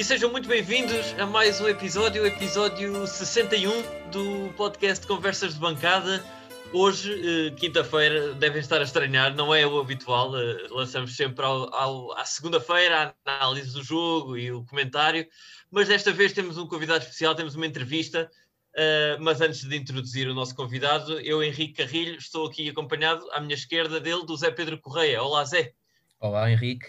E sejam muito bem-vindos a mais um episódio, episódio 61 do podcast Conversas de Bancada. Hoje, eh, quinta-feira, devem estar a estranhar, não é o habitual, eh, lançamos sempre ao, ao, à segunda-feira a análise do jogo e o comentário, mas desta vez temos um convidado especial, temos uma entrevista. Uh, mas antes de introduzir o nosso convidado, eu, Henrique Carrilho, estou aqui acompanhado à minha esquerda dele, do Zé Pedro Correia. Olá, Zé. Olá, Henrique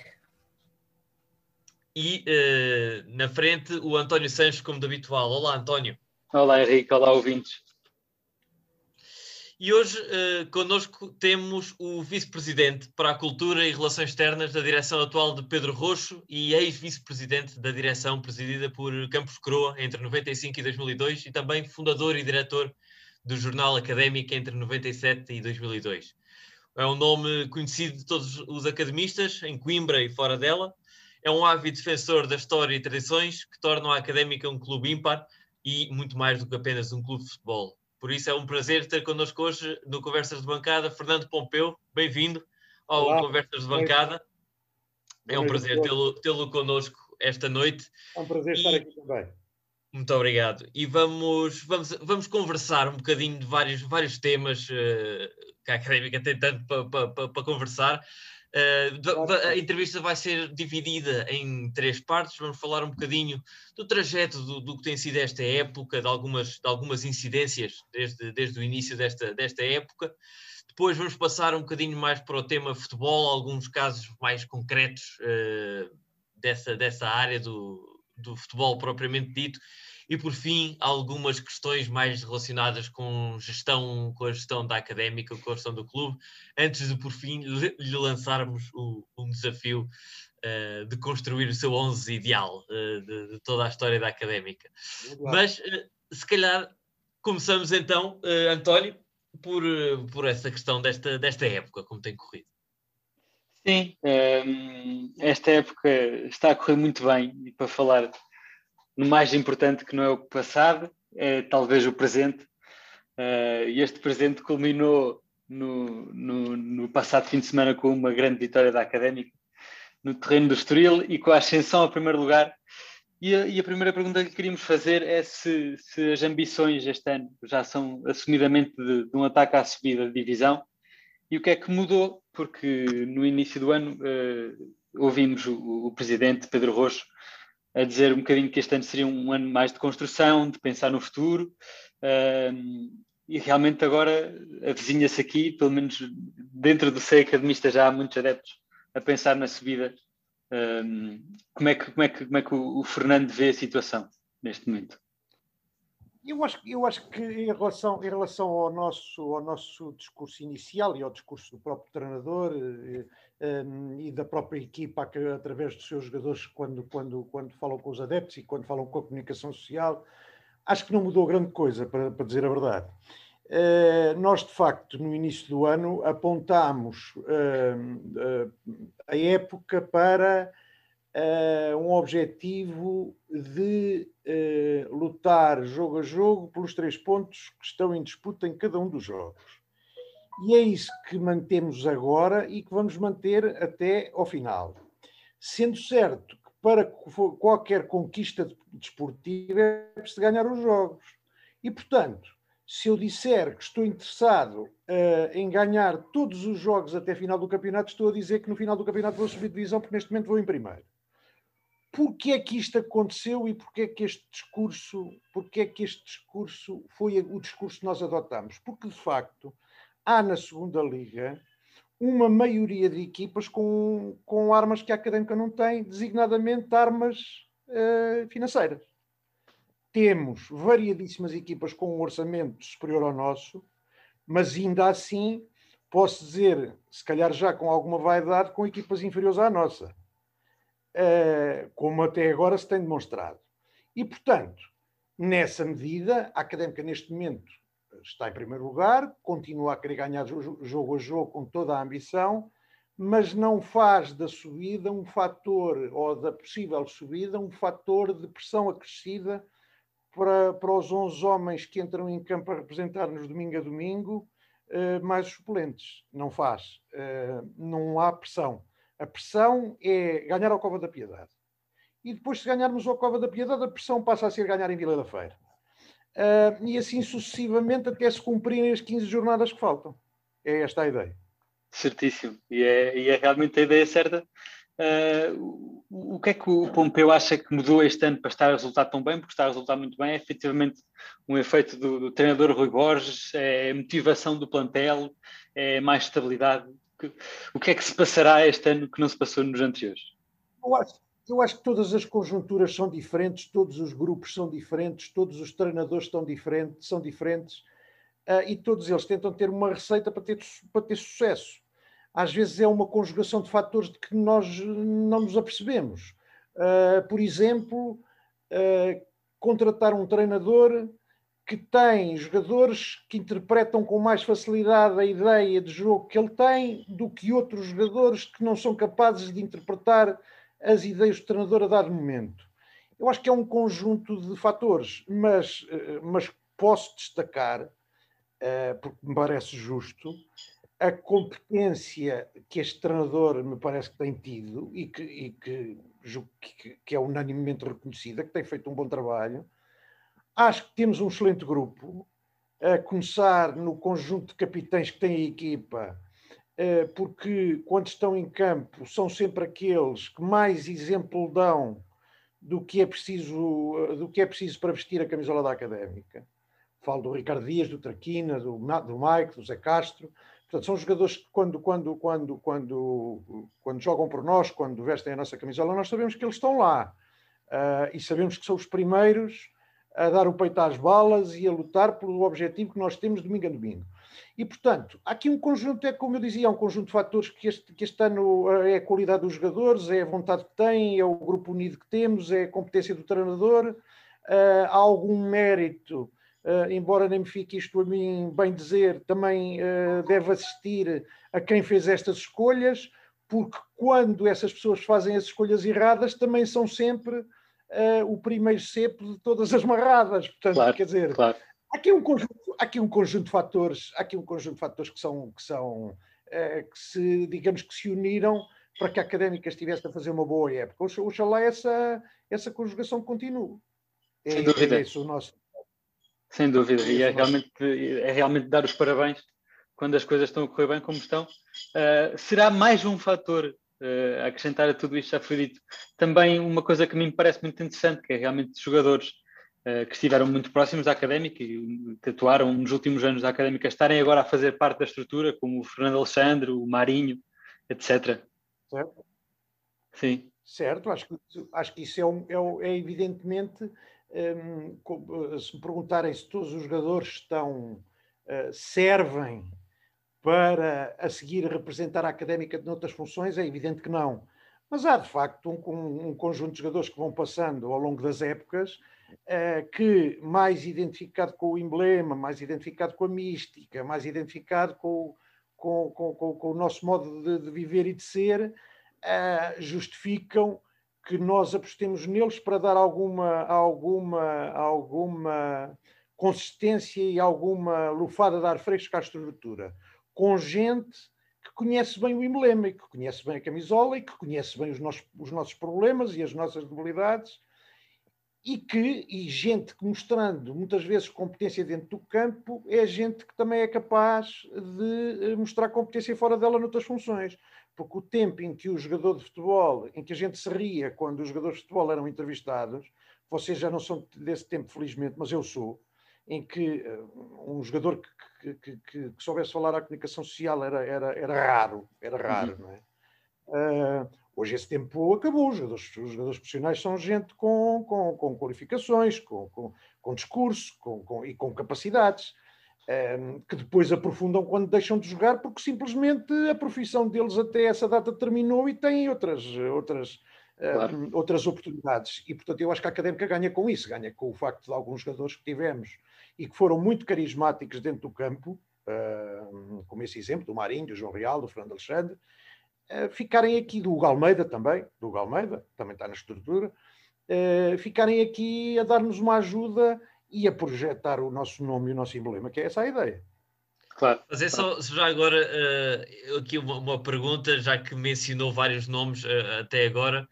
e uh, na frente o António Sanches, como de habitual. Olá, António. Olá, Henrique. Olá, ouvintes. E hoje uh, connosco temos o vice-presidente para a Cultura e Relações Externas da direção atual de Pedro Roxo e ex-vice-presidente da direção presidida por Campos Croa entre 95 e 2002 e também fundador e diretor do Jornal Académico entre 97 e 2002. É um nome conhecido de todos os academistas, em Coimbra e fora dela, é um ávido defensor da história e tradições que tornam a Académica um clube ímpar e muito mais do que apenas um clube de futebol. Por isso é um prazer ter connosco hoje no Conversas de Bancada Fernando Pompeu. Bem-vindo ao Olá. Conversas de Bancada. É um prazer tê-lo tê connosco esta noite. É um prazer estar aqui também. Muito obrigado. E vamos, vamos, vamos conversar um bocadinho de vários, vários temas uh, que a Académica tem tanto para pa, pa, pa conversar. Uh, a entrevista vai ser dividida em três partes. Vamos falar um bocadinho do trajeto do, do que tem sido esta época, de algumas, de algumas incidências desde, desde o início desta, desta época. Depois vamos passar um bocadinho mais para o tema futebol, alguns casos mais concretos uh, dessa, dessa área do, do futebol propriamente dito e por fim algumas questões mais relacionadas com gestão, com a gestão da académica, com a gestão do clube, antes de por fim lhe lançarmos o, um desafio uh, de construir o seu 11 ideal uh, de, de, toda a história da académica. Mas uh, se calhar começamos então, António, por, por essa questão desta, desta época, como tem corrido. Sim, ehm, esta época está a correr muito bem e para falar no mais importante que não é o passado, é talvez o presente. Uh, e este presente culminou no, no, no, passado fim de semana com uma grande vitória da Académica no terreno do Estoril e com a ascensão ao primeiro lugar. E a, e a primeira pergunta que queríamos fazer é se, se, as ambições este ano já são assumidamente de, de, um ataque à subida de divisão e o que é que mudou, porque no início do ano uh, ouvimos o, o presidente Pedro Roxo a dizer um bocadinho que este ano seria um ano mais de construção, de pensar no futuro. e realmente agora avizinha-se aqui, pelo menos dentro do seio academista, já há muitos adeptos a pensar na subida. como, é que, como, é que, como é que o Fernando vê a situação neste momento? Eu acho, eu acho que em relação, em relação ao, nosso, ao nosso discurso inicial e ao discurso do próprio treinador eh, eh, e da própria equipa, que, através dos seus jogadores, quando, quando, quando falam com os adeptos e quando falam com a comunicação social, acho que não mudou grande coisa, para, para dizer a verdade. Uh, nós, de facto, no início do ano, apontámos uh, a época para uh, um objetivo de uh, lutar jogo a jogo pelos três pontos que estão em disputa em cada um dos jogos. E é isso que mantemos agora e que vamos manter até ao final. Sendo certo que para qualquer conquista desportiva é preciso ganhar os jogos. E, portanto, se eu disser que estou interessado uh, em ganhar todos os jogos até final do campeonato, estou a dizer que no final do campeonato vou subir divisão, porque neste momento vou em primeiro porquê é que isto aconteceu e porquê é que este discurso, porquê é que este discurso foi o discurso que nós adotamos? Porque de facto há na segunda liga uma maioria de equipas com, com armas que a académica não tem, designadamente armas uh, financeiras. Temos variadíssimas equipas com um orçamento superior ao nosso, mas ainda assim posso dizer, se calhar já com alguma vaidade, com equipas inferiores à nossa como até agora se tem demonstrado. E, portanto, nessa medida, a académica neste momento está em primeiro lugar, continua a querer ganhar jogo a jogo com toda a ambição, mas não faz da subida um fator, ou da possível subida, um fator de pressão acrescida para, para os 11 homens que entram em campo a representar-nos domingo a domingo, uh, mais suplentes. Não faz. Uh, não há pressão. A pressão é ganhar ao Cova da Piedade. e depois, se ganharmos o Cova da Piedade, a pressão passa a ser ganhar em Vila da Feira. Uh, e assim sucessivamente até se cumprirem as 15 jornadas que faltam. É esta a ideia. Certíssimo. E é, e é realmente a ideia certa. Uh, o que é que o Pompeu acha que mudou este ano para estar a resultar tão bem? Porque está a resultar muito bem. É efetivamente um efeito do, do treinador Rui Borges, é motivação do plantel, é mais estabilidade. O que é que se passará este ano que não se passou nos anteriores? Eu acho, eu acho que todas as conjunturas são diferentes, todos os grupos são diferentes, todos os treinadores estão diferentes, são diferentes uh, e todos eles tentam ter uma receita para ter, para ter sucesso. Às vezes é uma conjugação de fatores de que nós não nos apercebemos. Uh, por exemplo, uh, contratar um treinador que tem jogadores que interpretam com mais facilidade a ideia de jogo que ele tem do que outros jogadores que não são capazes de interpretar as ideias do treinador a dado momento. Eu acho que é um conjunto de fatores, mas, eh, mas posso destacar, eh, porque me parece justo, a competência que este treinador me parece que tem tido e que, e que, que, que é unanimemente reconhecida, que tem feito um bom trabalho. Acho que temos um excelente grupo, a começar no conjunto de capitães que tem a equipa, eh, porque quando estão em campo são sempre aqueles que mais exemplo dão do que é preciso, eh, do que é preciso para vestir a camisola da académica. Falo do Ricardo Dias, do Traquina, do, do Mike, do Zé Castro. Portanto, são jogadores que quando, quando, quando, quando, quando jogam por nós, quando vestem a nossa camisola, nós sabemos que eles estão lá. Uh, e sabemos que são os primeiros a dar o peito às balas e a lutar pelo objetivo que nós temos domingo a domingo. E, portanto, há aqui um conjunto, é como eu dizia, um conjunto de fatores que este, que este ano eh, é a qualidade dos jogadores, é a vontade que têm, é o grupo unido que temos, é a competência do treinador, uh, há algum mérito, uh, embora nem me fique isto a mim bem dizer, também uh, deve assistir a quem fez estas escolhas, porque quando essas pessoas fazem as escolhas erradas, também são sempre o primeiro cepo de todas as marradas. Portanto, claro, quer dizer, claro Há aqui um conjunto, aqui um conjunto de fatores, aqui um conjunto de fatores que são, que são eh, que se, digamos que se uniram para que a académica estivesse a fazer uma boa época. Oxalá essa, essa conjugação continue. É, Sem dúvida. É isso o nosso. Sem dúvida. É e é realmente, é realmente dar os parabéns quando as coisas estão a correr bem como estão. Uh, será mais um fator uh, a acrescentar a tudo isto já foi dito. Também uma coisa que me parece muito interessante, que é realmente jogadores eh, que estiveram muito próximos da académica e que atuaram nos últimos anos da académica estarem agora a fazer parte da estrutura, como o Fernando Alexandre, o Marinho, etc. Certo. Sim. Certo, acho que, acho que isso é, um, é, é evidentemente. Um, se me perguntarem se todos os jogadores estão, uh, servem para a seguir representar a académica de outras funções, é evidente que não. Mas há de facto um, um conjunto de jogadores que vão passando ao longo das épocas uh, que, mais identificado com o emblema, mais identificado com a mística, mais identificado com, com, com, com o nosso modo de, de, viver e de ser, uh, justificam que nós apostemos neles para dar alguma, alguma, alguma consistência e alguma lufada de ar fresco à estrutura, com gente que conhece bem o emblema e que conhece bem a camisola e que conhece bem os nossos, os nossos problemas e as nossas debilidades e que, e gente que mostrando muitas vezes competência dentro do campo, é gente que também é capaz de eh, mostrar competência fora dela noutras funções. Porque o tempo em que o jogador de futebol, em que a gente se ria quando os jogadores de futebol eram entrevistados, vocês já não são desse tempo, felizmente, mas eu sou, em que eh, um jogador que, que, que, que soubesse falar a comunicação social era, era, era raro, era raro, uhum. não é? Uh, Hoje esse tempo acabou. Os jogadores, os jogadores profissionais são gente com, com, com qualificações, com, com, com discurso com, com, e com capacidades, ehm, que depois aprofundam quando deixam de jogar, porque simplesmente a profissão deles até essa data terminou e têm outras, outras, claro. um, outras oportunidades. E, portanto, eu acho que a Académica ganha com isso, ganha com o facto de alguns jogadores que tivemos e que foram muito carismáticos dentro do campo, uh, como esse exemplo do Marinho, do João Real, do Fernando Alexandre, eh, ficarem aqui, do Hugo Almeida também, do Hugo Almeida, também está na estrutura, uh, ficarem aqui a dar-nos uma ajuda e a projetar o nosso nome e o nosso emblema, que é essa a ideia. Claro. Mas é só, já agora, uh, aqui uma, uma, pergunta, já que mencionou vários nomes uh, até agora.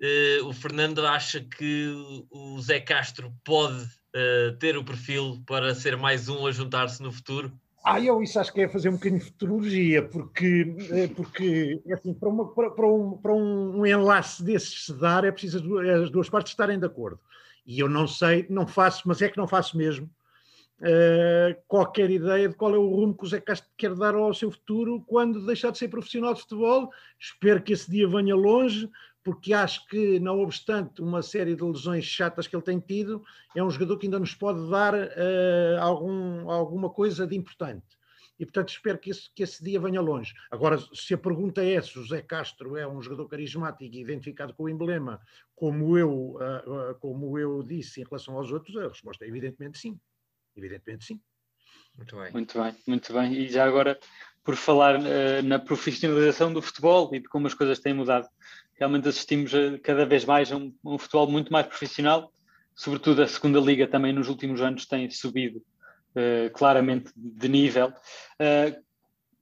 Uh, o Fernando acha que o Zé Castro pode uh, ter o perfil para ser mais um a juntar-se no futuro? Ah, eu isso acho que é fazer um bocadinho de futurologia, porque, eh, porque assim, para, uma, para, para, um, para um enlace desses se dar é preciso as duas, as duas partes estarem de acordo. E eu não sei, não faço, mas é que não faço mesmo, uh, qualquer ideia de qual é o rumo que o Zé Castro quer dar ao seu futuro quando deixar de ser profissional de futebol. Espero que esse dia venha longe, porque acho que, não obstante uma série de lesões chatas que ele tem tido, é um jogador que ainda nos pode dar uh, algum, alguma coisa de importante. E, portanto, espero que esse, que esse dia venha longe. Agora, se a pergunta é se o Zé Castro é um jogador carismático e identificado com o emblema, como eu, uh, uh, como eu disse em relação aos outros, a resposta é evidentemente sim. Evidentemente sim. Muito bem. Muito bem, muito bem. E já agora, por falar uh, na profissionalização do futebol e de como as coisas têm mudado, realmente assistimos a, cada vez mais a um, um, futebol muito mais profissional, sobretudo a segunda liga também nos últimos anos tem subido uh, claramente de nível. Uh,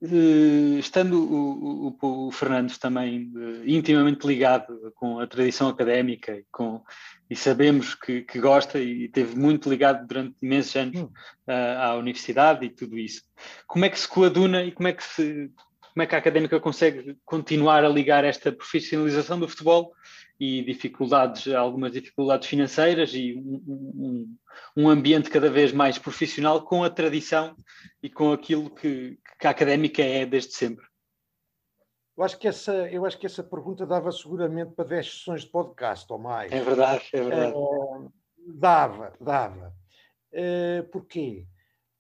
Uh, estando o, o, o, Fernandes também uh, intimamente ligado com a tradição académica e, com, e sabemos que, que, gosta e teve muito ligado durante imensos anos uh, à universidade e tudo isso. Como é que se coaduna e como é que, se, como é que a académica consegue continuar a ligar esta profissionalização do futebol e dificuldades, algumas dificuldades financeiras e um, um, um, ambiente cada vez mais profissional com a tradição e com aquilo que, que a académica é desde sempre? Eu acho, que essa, eu acho que essa pergunta dava seguramente para 10 sessões de podcast ou mais. É verdade, é verdade. Uh, dava, dava. Uh, porquê?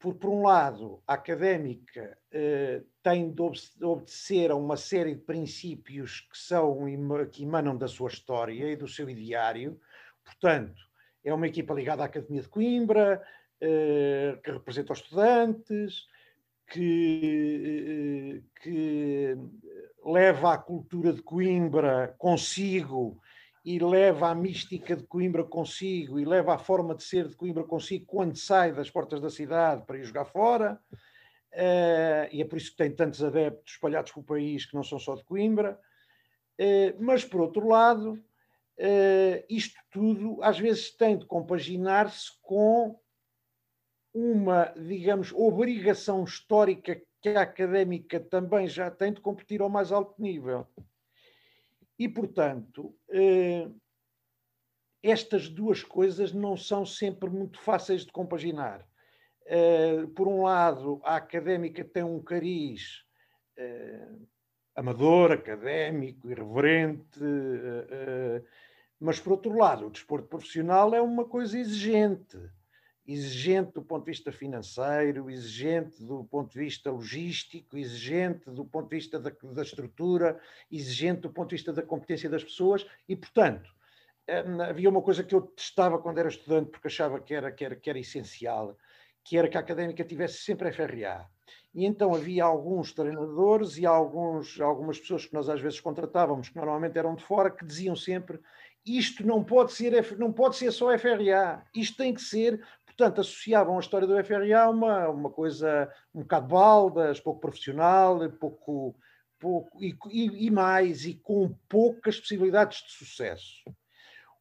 Por, por um lado, a académica uh, tem de obedecer a uma série de princípios que são que emanam da sua história e do seu ideário. Portanto, é uma equipa ligada à Academia de Coimbra, eh, que representa os estudantes, que, eh, que leva a cultura de Coimbra consigo e leva a mística de Coimbra consigo e leva a forma de ser de Coimbra consigo quando sai das portas da cidade para ir jogar fora. Uh, e é por isso que tem tantos adeptos espalhados pelo país que não são só de Coimbra. Uh, mas, por outro lado, uh, isto tudo às vezes tem de compaginar-se com uma, digamos, obrigação histórica que a académica também já tem de competir ao mais alto nível. E, portanto, estas duas coisas não são sempre muito fáceis de compaginar. Uh, por um lado, a académica tem um cariz uh, amador, académico, irreverente, mas por outro lado, o desporto profissional é uma coisa exigente. Exigente do ponto de vista financeiro, exigente do ponto de vista logístico, exigente do ponto de vista da, da estrutura, exigente do ponto de vista da competência das pessoas e, portanto, havia uma coisa que eu testava quando era estudante porque achava que era, que era, que era essencial, que era que a académica tivesse sempre FRA. E então havia alguns treinadores e alguns, algumas pessoas que nós às vezes contratávamos, que normalmente eram de fora, que diziam sempre isto não pode ser, não pode ser só FRA, isto tem que ser, portanto, associavam a história do FRA a uma, uma coisa um bocado baldas, pouco profissional, pouco, pouco e, e, e mais, e com poucas possibilidades de sucesso.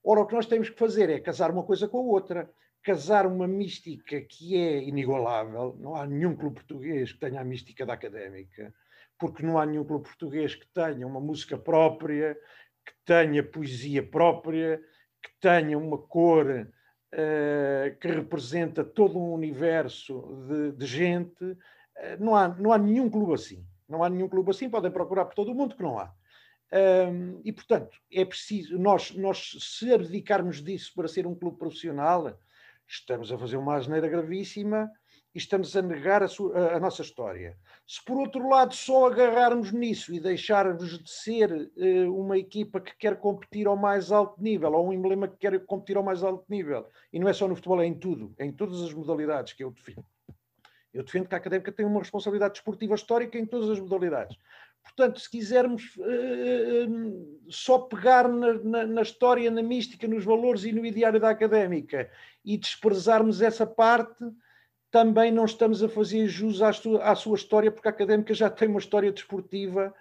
Ora, o que nós temos que fazer é casar uma coisa com a outra casar uma mística que é inigualável. Não há nenhum clube português que tenha a mística da académica, porque não há nenhum clube português que tenha uma música própria, que tenha poesia própria, que tenha uma cor uh, que representa todo um universo de, de gente. Uh, não, há, não há nenhum clube assim. Não há nenhum clube assim. Podem procurar por todo o mundo que não há. Um, e, portanto, é preciso, nós, nós, se abdicarmos disso para ser um clube profissional, estamos a fazer uma asneira gravíssima e estamos a negar a, sua, a, nossa história. Se por outro lado só agarrarmos nisso e deixarmos de ser uh, uma equipa que quer competir ao mais alto nível, ou um emblema que quer competir ao mais alto nível, e não é só no futebol, é em tudo, é em todas as modalidades que eu defendo. Eu defendo que a académica tem uma responsabilidade desportiva histórica em todas as modalidades. Portanto, se quisermos uh, só pegar na, na, na, história, na mística, nos valores e no ideário da académica e desprezarmos essa parte, também não estamos a fazer jus à sua, à sua história, porque a académica já tem uma história desportiva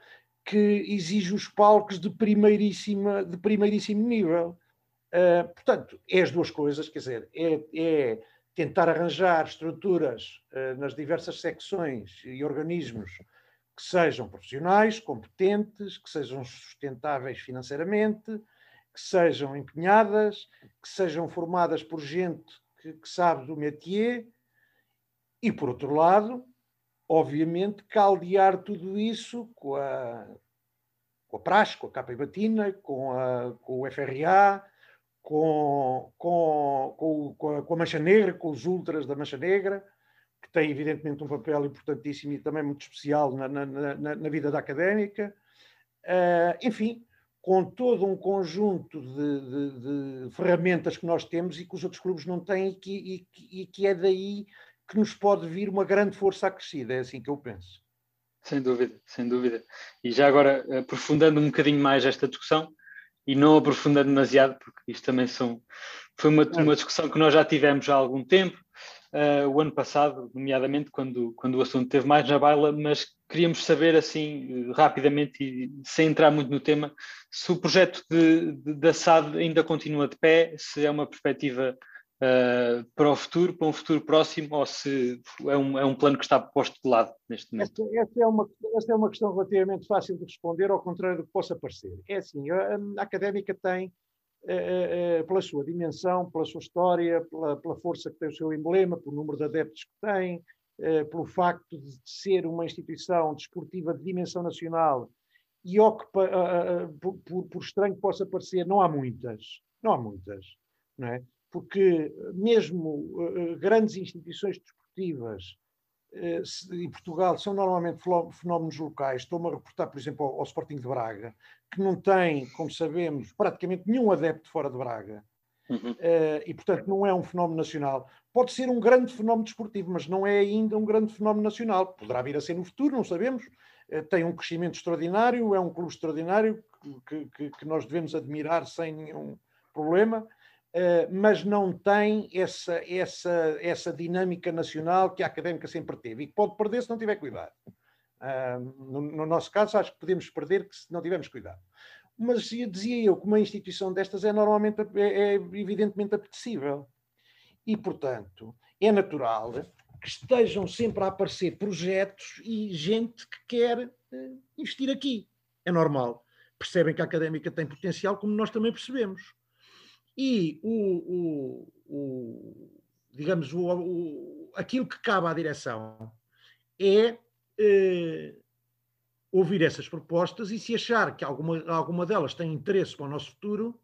que exige os palcos de, primeiríssima, de primeiríssimo nível. Uh, portanto, é as duas coisas, quer dizer, é, é tentar arranjar estruturas uh, nas diversas secções e organismos que sejam profissionais, competentes, que sejam sustentáveis financeiramente, que sejam empenhadas, que sejam formadas por gente que, que sabe do métier e, por outro lado, obviamente, caldear tudo isso com a, com a praxe, com a capa e batina, com, a, com o FRA, com, com, com, com, a, com a Mancha Negra, com os ultras da Mancha Negra, que tem evidentemente um papel importantíssimo e também muito especial na, na, na, na vida da académica. Uh, enfim, com todo um conjunto de, de, de, ferramentas que nós temos e que os outros clubes não têm e que, e, e que é daí que nos pode vir uma grande força acrescida, é assim que eu penso. Sem dúvida, sem dúvida. E já agora, aprofundando um bocadinho mais esta discussão, e não aprofundando demasiado, porque isto também são, foi uma, uma discussão que nós já tivemos há algum tempo, uh, o ano passado, nomeadamente, quando, quando o assunto teve mais na baila, mas queríamos saber, assim, rapidamente e sem entrar muito no tema, se o projeto de, de, da SAD ainda continua de pé, se é uma perspectiva uh, para o futuro, para um futuro próximo, ou se é um, é um plano que está posto de lado neste momento? Esta, esta, é uma, esta é uma questão relativamente fácil de responder, ao contrário do que possa parecer. É assim, a, a académica tem, uh, uh, pela sua dimensão, pela sua história, pela, pela força que tem o seu emblema, pelo número de adeptos que tem, pelo facto de ser uma instituição desportiva de dimensão nacional e ocupa, por, por, por, estranho que possa parecer, não há muitas, não há muitas, não é? Porque mesmo uh, grandes instituições desportivas uh, em Portugal são normalmente fenómenos locais. Estou-me a reportar, por exemplo, ao, ao, Sporting de Braga, que não tem, como sabemos, praticamente nenhum adepto fora de Braga. Uhum. Uh, e, portanto, não é um fenómeno nacional. Pode ser um grande fenómeno desportivo, mas não é ainda um grande fenómeno nacional. Poderá vir a ser no futuro, não sabemos. tem um crescimento extraordinário, é um clube extraordinário que, que, que nós devemos admirar sem nenhum problema Uh, mas não tem essa, essa, essa dinâmica nacional que a académica sempre teve e que pode perder se não tiver cuidado. Uh, no, no, nosso caso, acho que podemos perder se não tivermos cuidado. Mas dizia eu que uma instituição destas é normalmente, é, é evidentemente apetecível. E, portanto, é natural que estejam sempre a aparecer projetos e gente que quer uh, investir aqui. É normal. Percebem que a académica tem potencial, como nós também percebemos e o, o, o digamos, o, o, aquilo que cabe à direção é eh, ouvir essas propostas e se achar que alguma, alguma delas tem interesse para o nosso futuro,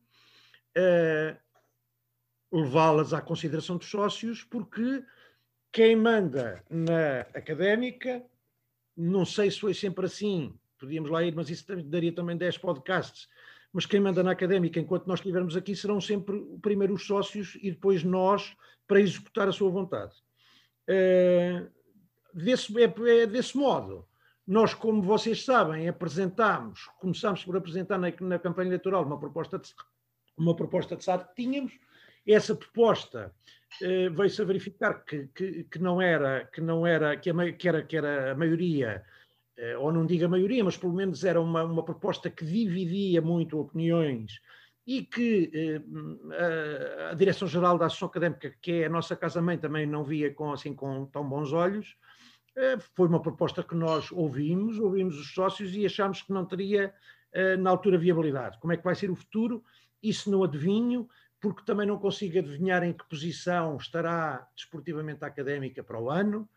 eh, levá-las à consideração dos sócios, porque quem manda na académica, não sei se foi sempre assim, podíamos lá ir, mas isso daria também 10 podcasts, mas quem manda na académica, enquanto nós estivermos aqui, serão sempre primeiro os sócios e depois nós para executar a sua vontade. Uh, desse, é, é, desse modo, nós, como vocês sabem, apresentámos, começámos por apresentar na, na campanha eleitoral uma proposta de, uma proposta de SAD que tínhamos. Essa proposta uh, veio-se a verificar que, que, que, não era, que não era, que, a, que, era, que era a maioria eh, ou não digo a maioria, mas pelo menos era uma, uma proposta que dividia muito opiniões e que eh, a, a Direção-Geral da Associação Académica, que é a nossa casa-mãe, também não via com, assim, com tão bons olhos. Eh, foi uma proposta que nós ouvimos, ouvimos os sócios e achámos que não teria, eh, na altura, viabilidade. Como é que vai ser o futuro? Isso não adivinho, porque também não consigo adivinhar em que posição estará desportivamente a académica para o ano.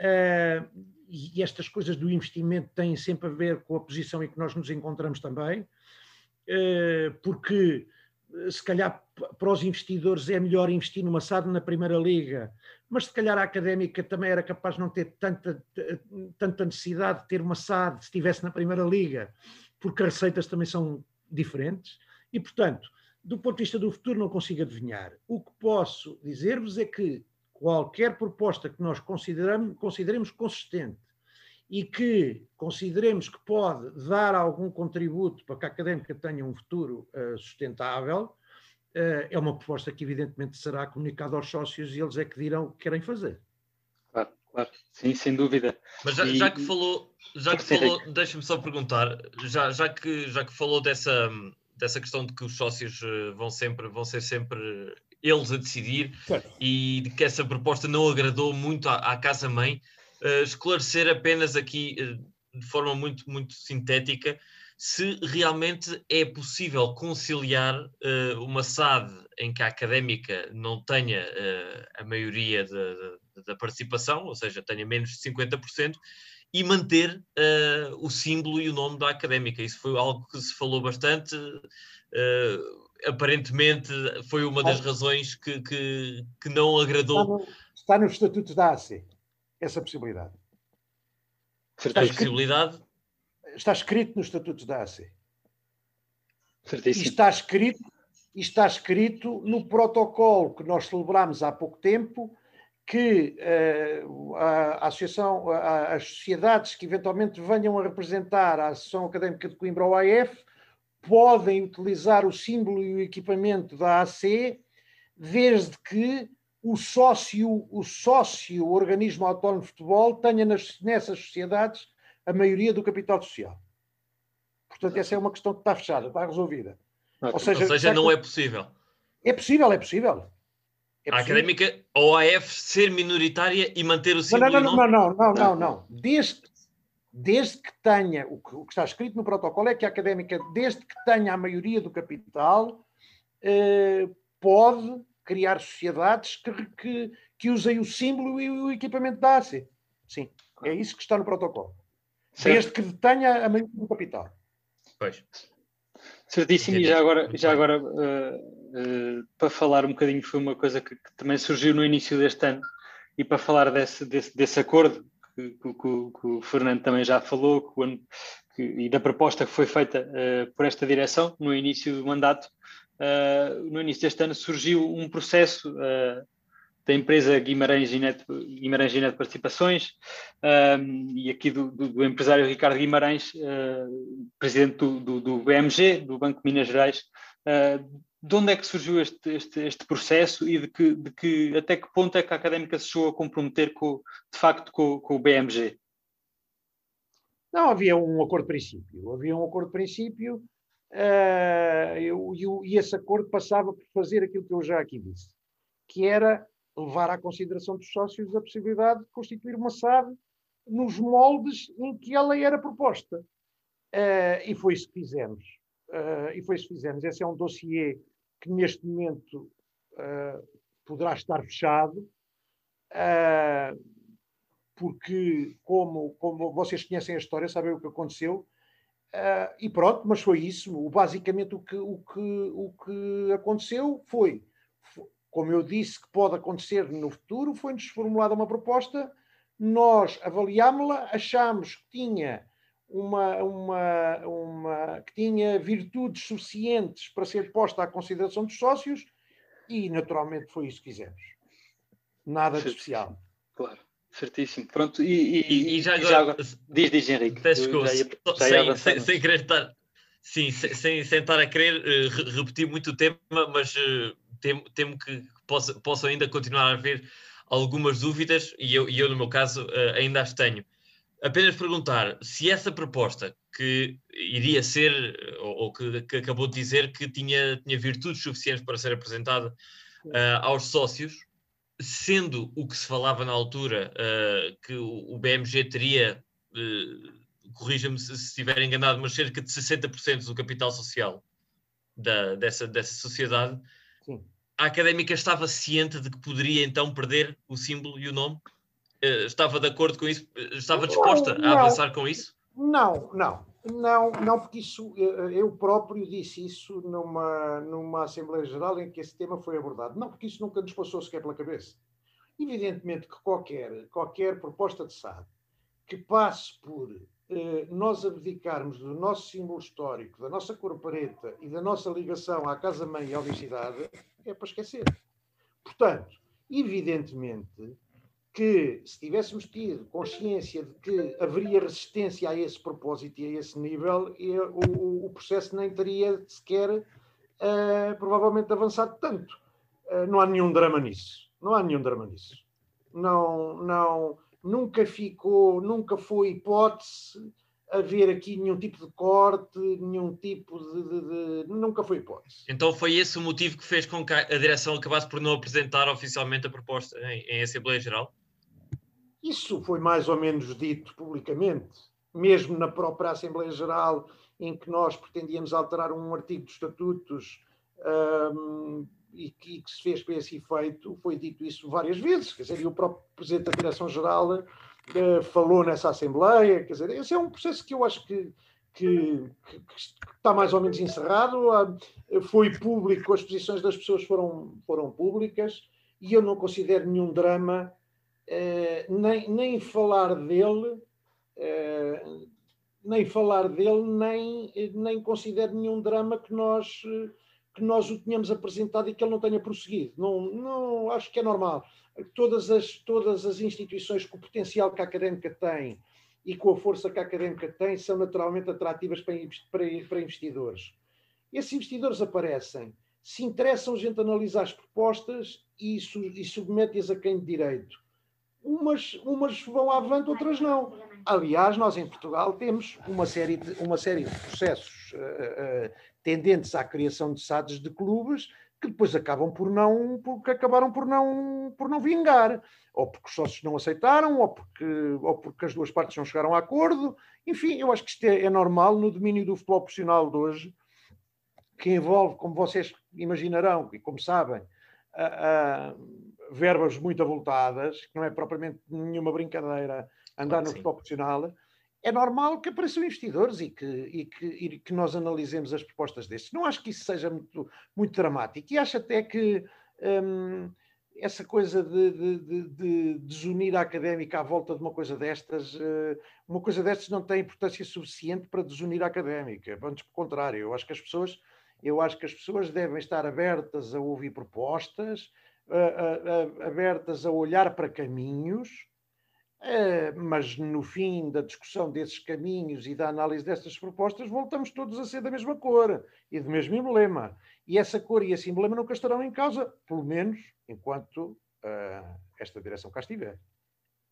Uh, e estas coisas do investimento têm sempre a ver com a posição em que nós nos encontramos também, uh, porque eh, se calhar para os investidores é melhor investir numa SAD na Primeira Liga, mas se calhar a académica também era capaz de não ter tanta, tanta necessidade de ter uma SAD se estivesse na Primeira Liga, porque as receitas também são diferentes, e portanto, do ponto de vista do futuro, não consigo adivinhar. O que posso dizer-vos é que qualquer proposta que nós consideremos consistente e que consideremos que pode dar algum contributo para que a académica tenha um futuro uh, sustentável, uh, é uma proposta que evidentemente será comunicada aos sócios e eles é que dirão o que querem fazer. Claro, Claro, sim, sem dúvida. Mas já, e... já que falou, já que falou, deixa-me só perguntar, já, já, que, já que falou dessa, dessa questão de que os sócios eh, vão sempre, vão ser sempre eles a decidir e de que essa proposta não agradou muito à, à casa-mãe, uh, esclarecer apenas aqui uh, de forma muito, muito sintética se realmente é possível conciliar uh, uma SAD em que a académica não tenha a maioria da participação, ou seja, tenha menos de 50%, e manter o símbolo e o nome da académica. Isso foi algo que se falou bastante. Uh, aparentemente foi uma das razões que, que, que não agradou. Está, no, está nos estatutos da AC, essa possibilidade. Está escrito, possibilidade? Está escrito nos estatutos da AC. Certíssimo. E está escrito, e está escrito no protocolo que nós celebramos há pouco tempo que uh, a, associação, a, as sociedades que eventualmente venham a representar a Associação Académica de Coimbra ou AF podem utilizar o símbolo e o equipamento da AC desde que o sócio, o sócio o organismo autónomo de futebol tenha nas, nessas sociedades a maioria do capital social. Portanto, essa é uma questão que está fechada, está resolvida. Ou seja, Ou seja não é possível. É possível, é possível. É a académica ou a AF ser minoritária e manter o símbolo. Não, não, não, não, não, não, não. Desde, desde que tenha, o que, o que, está escrito no protocolo é que a académica, desde que tenha a maioria do capital, eh, pode criar sociedades que, que, que, usem o símbolo e o equipamento da ACE. Sim, é isso que está no protocolo. Certo. Desde que tenha a maioria do capital. Pois. Certíssimo, e já agora, já agora uh, uh, para falar um bocadinho, foi uma coisa que, que, também surgiu no início deste ano, e para falar desse, desse, desse acordo que, que, que, o Fernando também já falou, e da proposta que foi feita uh, por esta direção no início do mandato, no início deste ano surgiu um processo da empresa Guimarães Net, Guimarães Participações um, e aqui do, do, do, empresário Ricardo Guimarães, uh, presidente do, do, do, BMG, do Banco de Minas Gerais. De onde é que surgiu este, este, este processo e de que, de que, até que ponto é que a académica se chegou a comprometer com, de facto com, com o BMG? Não, havia um acordo de princípio. Havia um acordo de princípio uh, e esse acordo passava por fazer aquilo que eu já aqui disse, que era levar à consideração dos sócios a possibilidade de constituir uma SAD nos moldes em que ela era proposta. Uh, e foi isso que fizemos. Uh, e foi isso que fizemos. Esse é um dossiê que neste momento uh, poderá estar fechado, porque como, como vocês conhecem a história, sabem o que aconteceu, e pronto, mas foi isso. Basicamente o que, o que, o que aconteceu foi como eu disse que pode acontecer no futuro, foi-nos formulada uma proposta, nós avaliámos-la, achámos que tinha uma, uma, uma, que tinha virtudes suficientes para ser posta à consideração dos sócios e naturalmente foi isso que fizemos. Nada de especial. Claro, certíssimo. Pronto, e, e, e já, agora, já agora, diz, diz Henrique. Peço desculpa, sem, sem, sem, querer estar, sim, sem, sem, estar a querer uh, repetir muito o tema, mas uh, temo, temo que possa, possa ainda continuar a haver algumas dúvidas e eu, e eu no meu caso, uh, ainda as tenho. Apenas perguntar se essa proposta que iria ser, ou, ou que, que, acabou de dizer que tinha, tinha virtudes suficientes para ser apresentada uh, aos sócios, sendo o que se falava na altura uh, que o, o, BMG teria, uh, corrija-me se, se estiver enganado, mas cerca de 60% do capital social da, dessa, dessa sociedade, Sim. A académica estava ciente de que poderia então perder o símbolo e o nome? Uh, estava de acordo com isso? Estava disposta não, não, a avançar com isso? Não, não. Não, não, porque isso, eh, eu próprio disse isso numa, numa Assembleia Geral em que esse tema foi abordado. Não, porque isso nunca nos passou sequer pela cabeça. Evidentemente que qualquer, qualquer proposta de SAD que passe por eh, nós abdicarmos do nosso símbolo histórico, da nossa cor preta e da nossa ligação à casa-mãe e à universidade, é para esquecer. Portanto, evidentemente que se tivéssemos tido consciência de que haveria resistência a esse propósito e a esse nível, o, o processo nem teria sequer uh, provavelmente avançado tanto. Uh, não há nenhum drama nisso. Não há nenhum drama nisso. Não, não, nunca ficou, nunca foi hipótese haver aqui nenhum tipo de corte, nenhum tipo de, de, de, Nunca foi hipótese. Então foi esse o motivo que fez com que a direção acabasse por não apresentar oficialmente a proposta em, em Assembleia Geral? Isso foi mais ou menos dito publicamente, mesmo na própria Assembleia Geral, em que nós pretendíamos alterar um artigo dos estatutos um, e, que, que, se fez para esse efeito, foi dito isso várias vezes. Quer dizer, e o próprio Presidente da Direção-Geral uh, falou nessa Assembleia. Quer dizer, esse é um processo que eu acho que, que, que, está mais ou menos encerrado. Uh, foi público, as posições das pessoas foram, foram públicas e eu não considero nenhum drama eh, nem, nem falar dele, uh, nem falar dele, nem, nem considero nenhum drama que nós, que nós o tenhamos apresentado e que ele não tenha prosseguido. Não, não acho que é normal. Todas as, todas as instituições com o potencial que a académica tem e com a força que a académica tem são naturalmente atrativas para, para, para investidores. Esses investidores aparecem, se interessam, a gente analisa as propostas e, e submete-as a quem de direito umas, umas vão avante, outras não. Aliás, nós em Portugal temos uma série de, uma série de processos uh, uh, tendentes à criação de SADs de clubes que depois acabam por não, porque acabaram por não, por não vingar, ou porque os sócios não aceitaram, ou porque, ou porque as duas partes não chegaram a acordo. Enfim, eu acho que isto é, é normal no domínio do futebol profissional de hoje, que envolve, como vocês imaginarão e como sabem, uh, verbas muito avultadas, que não é propriamente nenhuma brincadeira andar claro no futebol profissional, é normal que apareçam investidores e que, e, que, e que nós analisemos as propostas destes. Não acho que isso seja muito, muito dramático e acho até que hum, essa coisa de, de, de, de, desunir a académica à volta de uma coisa destas, uh, uma coisa destas não tem importância suficiente para desunir a académica. Antes, pelo contrário, eu acho que as pessoas, eu acho que as pessoas devem estar abertas a ouvir propostas, abertas a olhar para caminhos, eh, mas no fim da discussão desses caminhos e da análise destas propostas, voltamos todos a ser da mesma cor e do mesmo emblema. E essa cor e esse emblema nunca estarão em causa, pelo menos enquanto uh, esta direção cá estiver.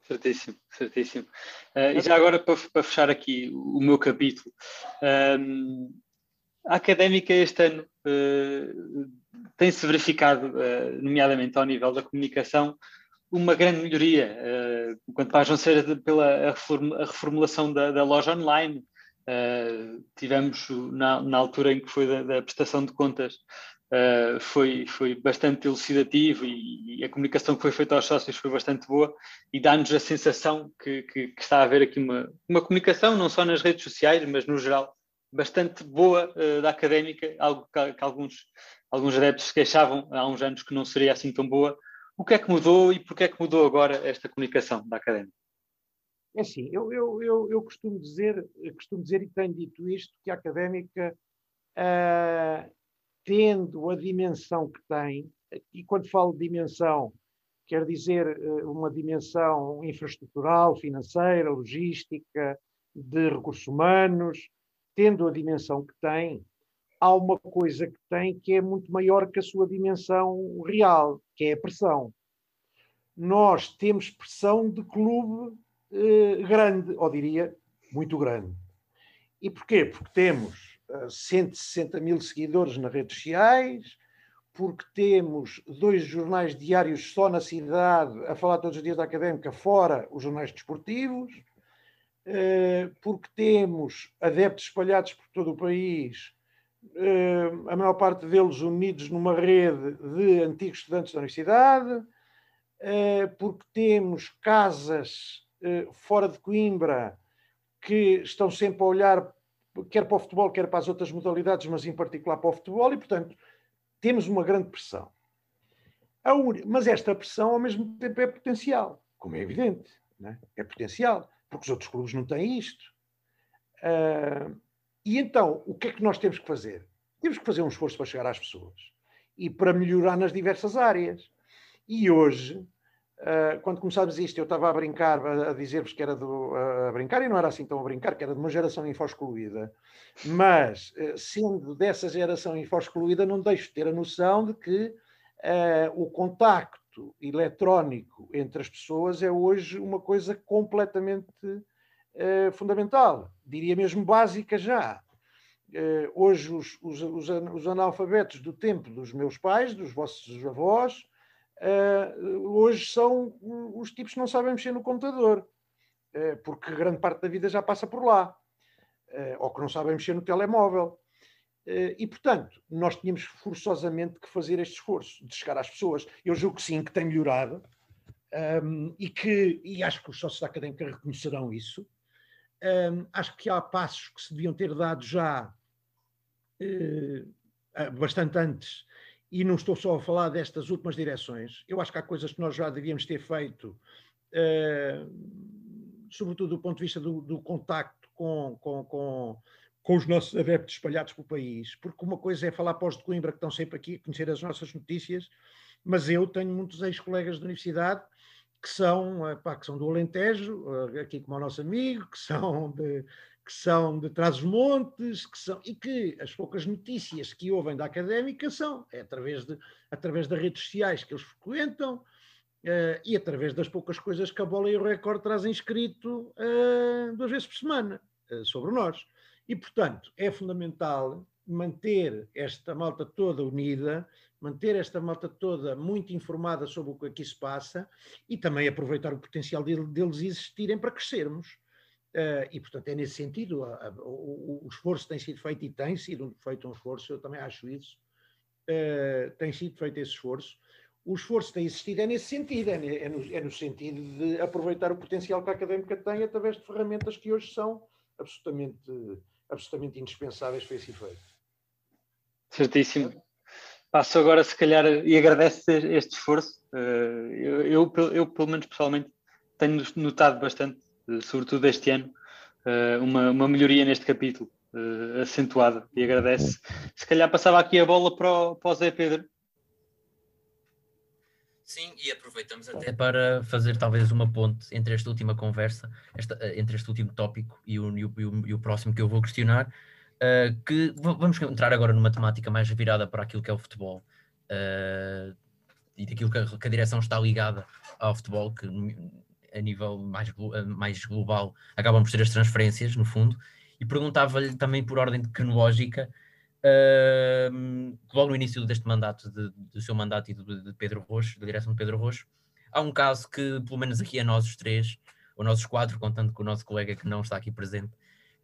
Certíssimo, certíssimo. Uh, e já agora, para, para, fechar aqui o meu capítulo, um, a académica este ano uh, tem-se verificado, uh, nomeadamente ao nível da comunicação, uma grande melhoria, uh, quanto mais não seja pela a reformulação da, da loja online. Tivemos, na, na, altura em que foi da, da prestação de contas, uh, foi, foi bastante elucidativo e, e, a comunicação que foi feita aos sócios foi bastante boa e dá-nos a sensação que, que, que, está a haver aqui uma, uma comunicação, não só nas redes sociais, mas no geral, bastante boa uh, da académica, algo que, que, alguns, alguns adeptos se queixavam há uns anos que não seria assim tão boa. O que é que mudou e porquê é que mudou agora esta comunicação da académica? É assim, eu, eu, eu, eu costumo, dizer, costumo dizer e tenho dito isto, que a académica, uh, tendo a dimensão que tem, e quando falo de dimensão, quer dizer uh, uma dimensão infraestrutural, financeira, logística, de recursos humanos, tendo a dimensão que tem, há uma coisa que tem que é muito maior que a sua dimensão real, que é a pressão. Nós temos pressão de clube eh, grande, ou diria, muito grande. E porquê? Porque temos uh, 160 mil seguidores nas redes sociais, porque temos dois jornais diários só na cidade a falar todos os dias da académica, fora os jornais desportivos, eh, porque temos adeptos espalhados por todo o país, eh, a maior parte deles unidos numa rede de antigos estudantes da universidade, eh, porque temos casas fora de Coimbra que estão sempre a olhar quer para o futebol, quer para as outras modalidades, mas em particular para o futebol, e portanto temos uma grande pressão. Mas esta pressão ao mesmo tempo é potencial, como é evidente, é? é potencial porque os outros clubes não têm isto. Uh, e então, o que é que nós temos que fazer? Temos que fazer um esforço para chegar às pessoas e para melhorar nas diversas áreas. E hoje, uh, quando começámos isto, eu estava a brincar, a, a dizer-vos que era do, a brincar, e não era assim tão a brincar, que era de uma geração info-excluída, mas uh, sendo dessa geração info-excluída, não deixo de ter a noção de que o contacto contacto eletrónico entre as pessoas é hoje uma coisa completamente uh, fundamental, diria mesmo básica já. Uh, hoje os, os, os, os, analfabetos do tempo dos meus pais, dos vossos avós, uh, hoje são os tipos que não sabem mexer no computador, porque grande parte da vida já passa por lá, ou que não sabem mexer no telemóvel. Eh, e, portanto, nós tínhamos forçosamente que fazer este esforço de chegar às pessoas. Eu julgo que sim, que tem melhorado um, e que, e acho que os sócios da académica reconhecerão isso. Um, acho que há passos que se deviam ter dado já uh, bastante antes, e não estou só a falar destas últimas direções. Eu acho que há coisas que nós já devíamos ter feito, uh, sobretudo do ponto de vista do, do contacto com, com, com com os nossos adeptos espalhados pelo país, porque uma coisa é falar para os de Coimbra que estão sempre aqui a conhecer as nossas notícias, mas eu tenho muitos ex-colegas da universidade que são, pá, que são do Alentejo, eh, aqui como o nosso amigo, que são de, que são de Trás-os-Montes, que são, e que as poucas notícias que ouvem da académica são é através, de, através das redes sociais que eles frequentam uh, e através das poucas coisas que a Bola e o Record trazem escrito uh, duas vezes por semana uh, sobre nós. E, portanto, é fundamental manter esta malta toda unida, manter esta malta toda muito informada sobre o que aqui se passa e também aproveitar o potencial deles existirem para crescermos. Uh, e, portanto, é nesse sentido, a, a, o, o, esforço tem sido feito e tem sido feito um esforço, eu também acho isso, uh, tem sido feito esse esforço. O esforço tem existido é nesse sentido, é, é, no, é no sentido de aproveitar o potencial que a académica tem através de ferramentas que hoje são absolutamente absolutamente indispensáveis para esse efeito. Certíssimo. Passo agora, se calhar, e agradeço este esforço. Eh, eu, eu, eu, pelo menos pessoalmente, tenho notado bastante, eh, sobretudo este ano, eh, uma, uma melhoria neste capítulo, acentuada, e agradeço. Se calhar passava aqui a bola para o, para o Zé Pedro. Sim, e aproveitamos até para fazer talvez uma ponte entre esta última conversa, esta, eh, entre este último tópico e o, e o, e o próximo que eu vou questionar, uh, que vamos entrar agora numa temática mais virada para aquilo que é o futebol uh, e daquilo que a, que a, direção está ligada ao futebol, que a nível mais, mais global acabam por ser as transferências, no fundo, e perguntava-lhe também por ordem cronológica Uh, logo no início deste mandato, de, do seu mandato e do, de Pedro Roxo, da direção de Pedro Roxo, há um caso que, pelo menos aqui a nós os três, ou nós os quatro, contando com o nosso colega que não está aqui presente,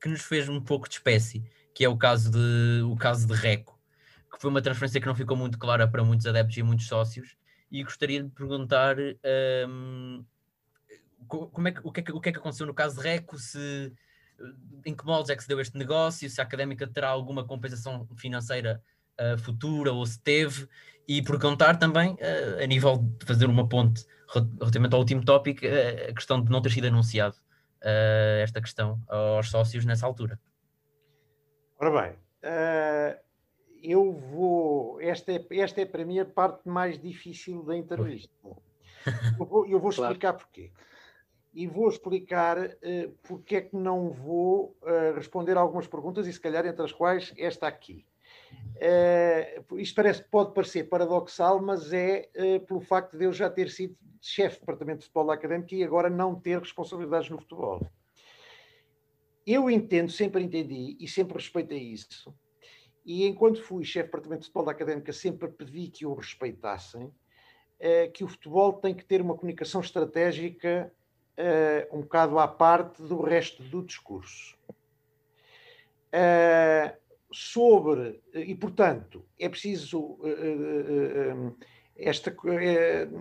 que nos fez um pouco de espécie, que é o caso de, o caso de Reco, que foi uma transferência que não ficou muito clara para muitos adeptos e muitos sócios, e gostaria de perguntar um, como é que, o, que é que, o que é que aconteceu no caso de Reco, se em que moldes é que se deu este negócio, se a académica terá alguma compensação financeira uh, futura ou se teve, e por contar também, uh, a nível de fazer uma ponte relativamente ao último tópico, uh, a questão de não ter sido anunciado esta questão aos sócios nessa altura. Ora bem, eu vou. Esta é, esta é para mim a parte mais difícil da entrevista. Eu vou, eu vou explicar claro. porquê e vou explicar uh, porque é que não vou uh, responder algumas perguntas, e se calhar entre as quais esta aqui. Uh, isto parece, pode parecer paradoxal, mas é uh, pelo facto de eu já ter sido chefe de departamento de futebol da académica e agora não ter responsabilidades no futebol. Eu entendo, sempre entendi e sempre respeitei isso, e enquanto fui chefe de departamento de futebol da académica, sempre pedi que o respeitassem, uh, que o futebol tem que ter uma comunicação estratégica uh, um bocado à parte do resto do discurso. Uh, sobre, e portanto, é preciso uh, esta,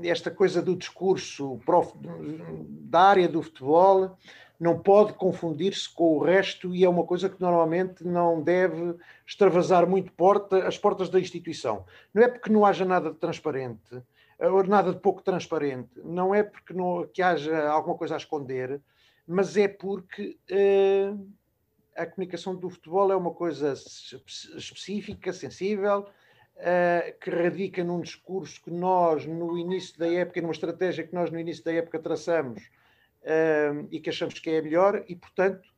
esta coisa do discurso prof, da área do futebol não pode confundir-se com o resto e é uma coisa que normalmente não deve extravasar muito porta, as portas da instituição. Não é porque não haja nada de transparente, nada de pouco transparente. Não é porque não, que haja alguma coisa a esconder, mas é porque uh, a comunicação do futebol é uma coisa específica, sensível, uh, que radica num discurso que nós, no início da época, numa estratégia que nós, no início da época, traçamos uh, e que achamos que é a melhor, e, portanto,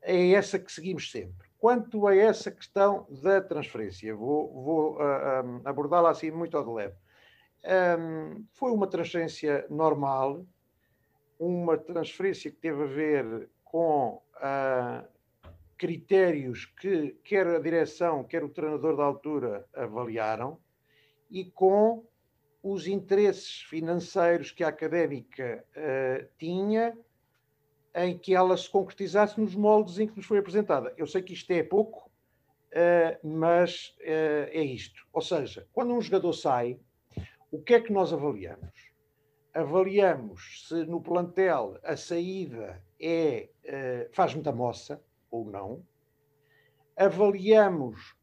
é essa que seguimos sempre. Quanto a essa questão da transferência, vou, vou abordá-la assim muito ao de leve Um, foi uma transferência normal, uma transferência que teve a ver com uh, critérios que quer a direção, quer o treinador da altura avaliaram e com os interesses financeiros que a académica uh, tinha em que ela se concretizasse nos moldes em que nos foi apresentada. Eu sei que isto é pouco, uh, mas é isto. Ou seja, quando um jogador sai, o que é que nós avaliamos? Avaliamos se no plantel a saída é, uh, faz muita moça ou não. Avaliamos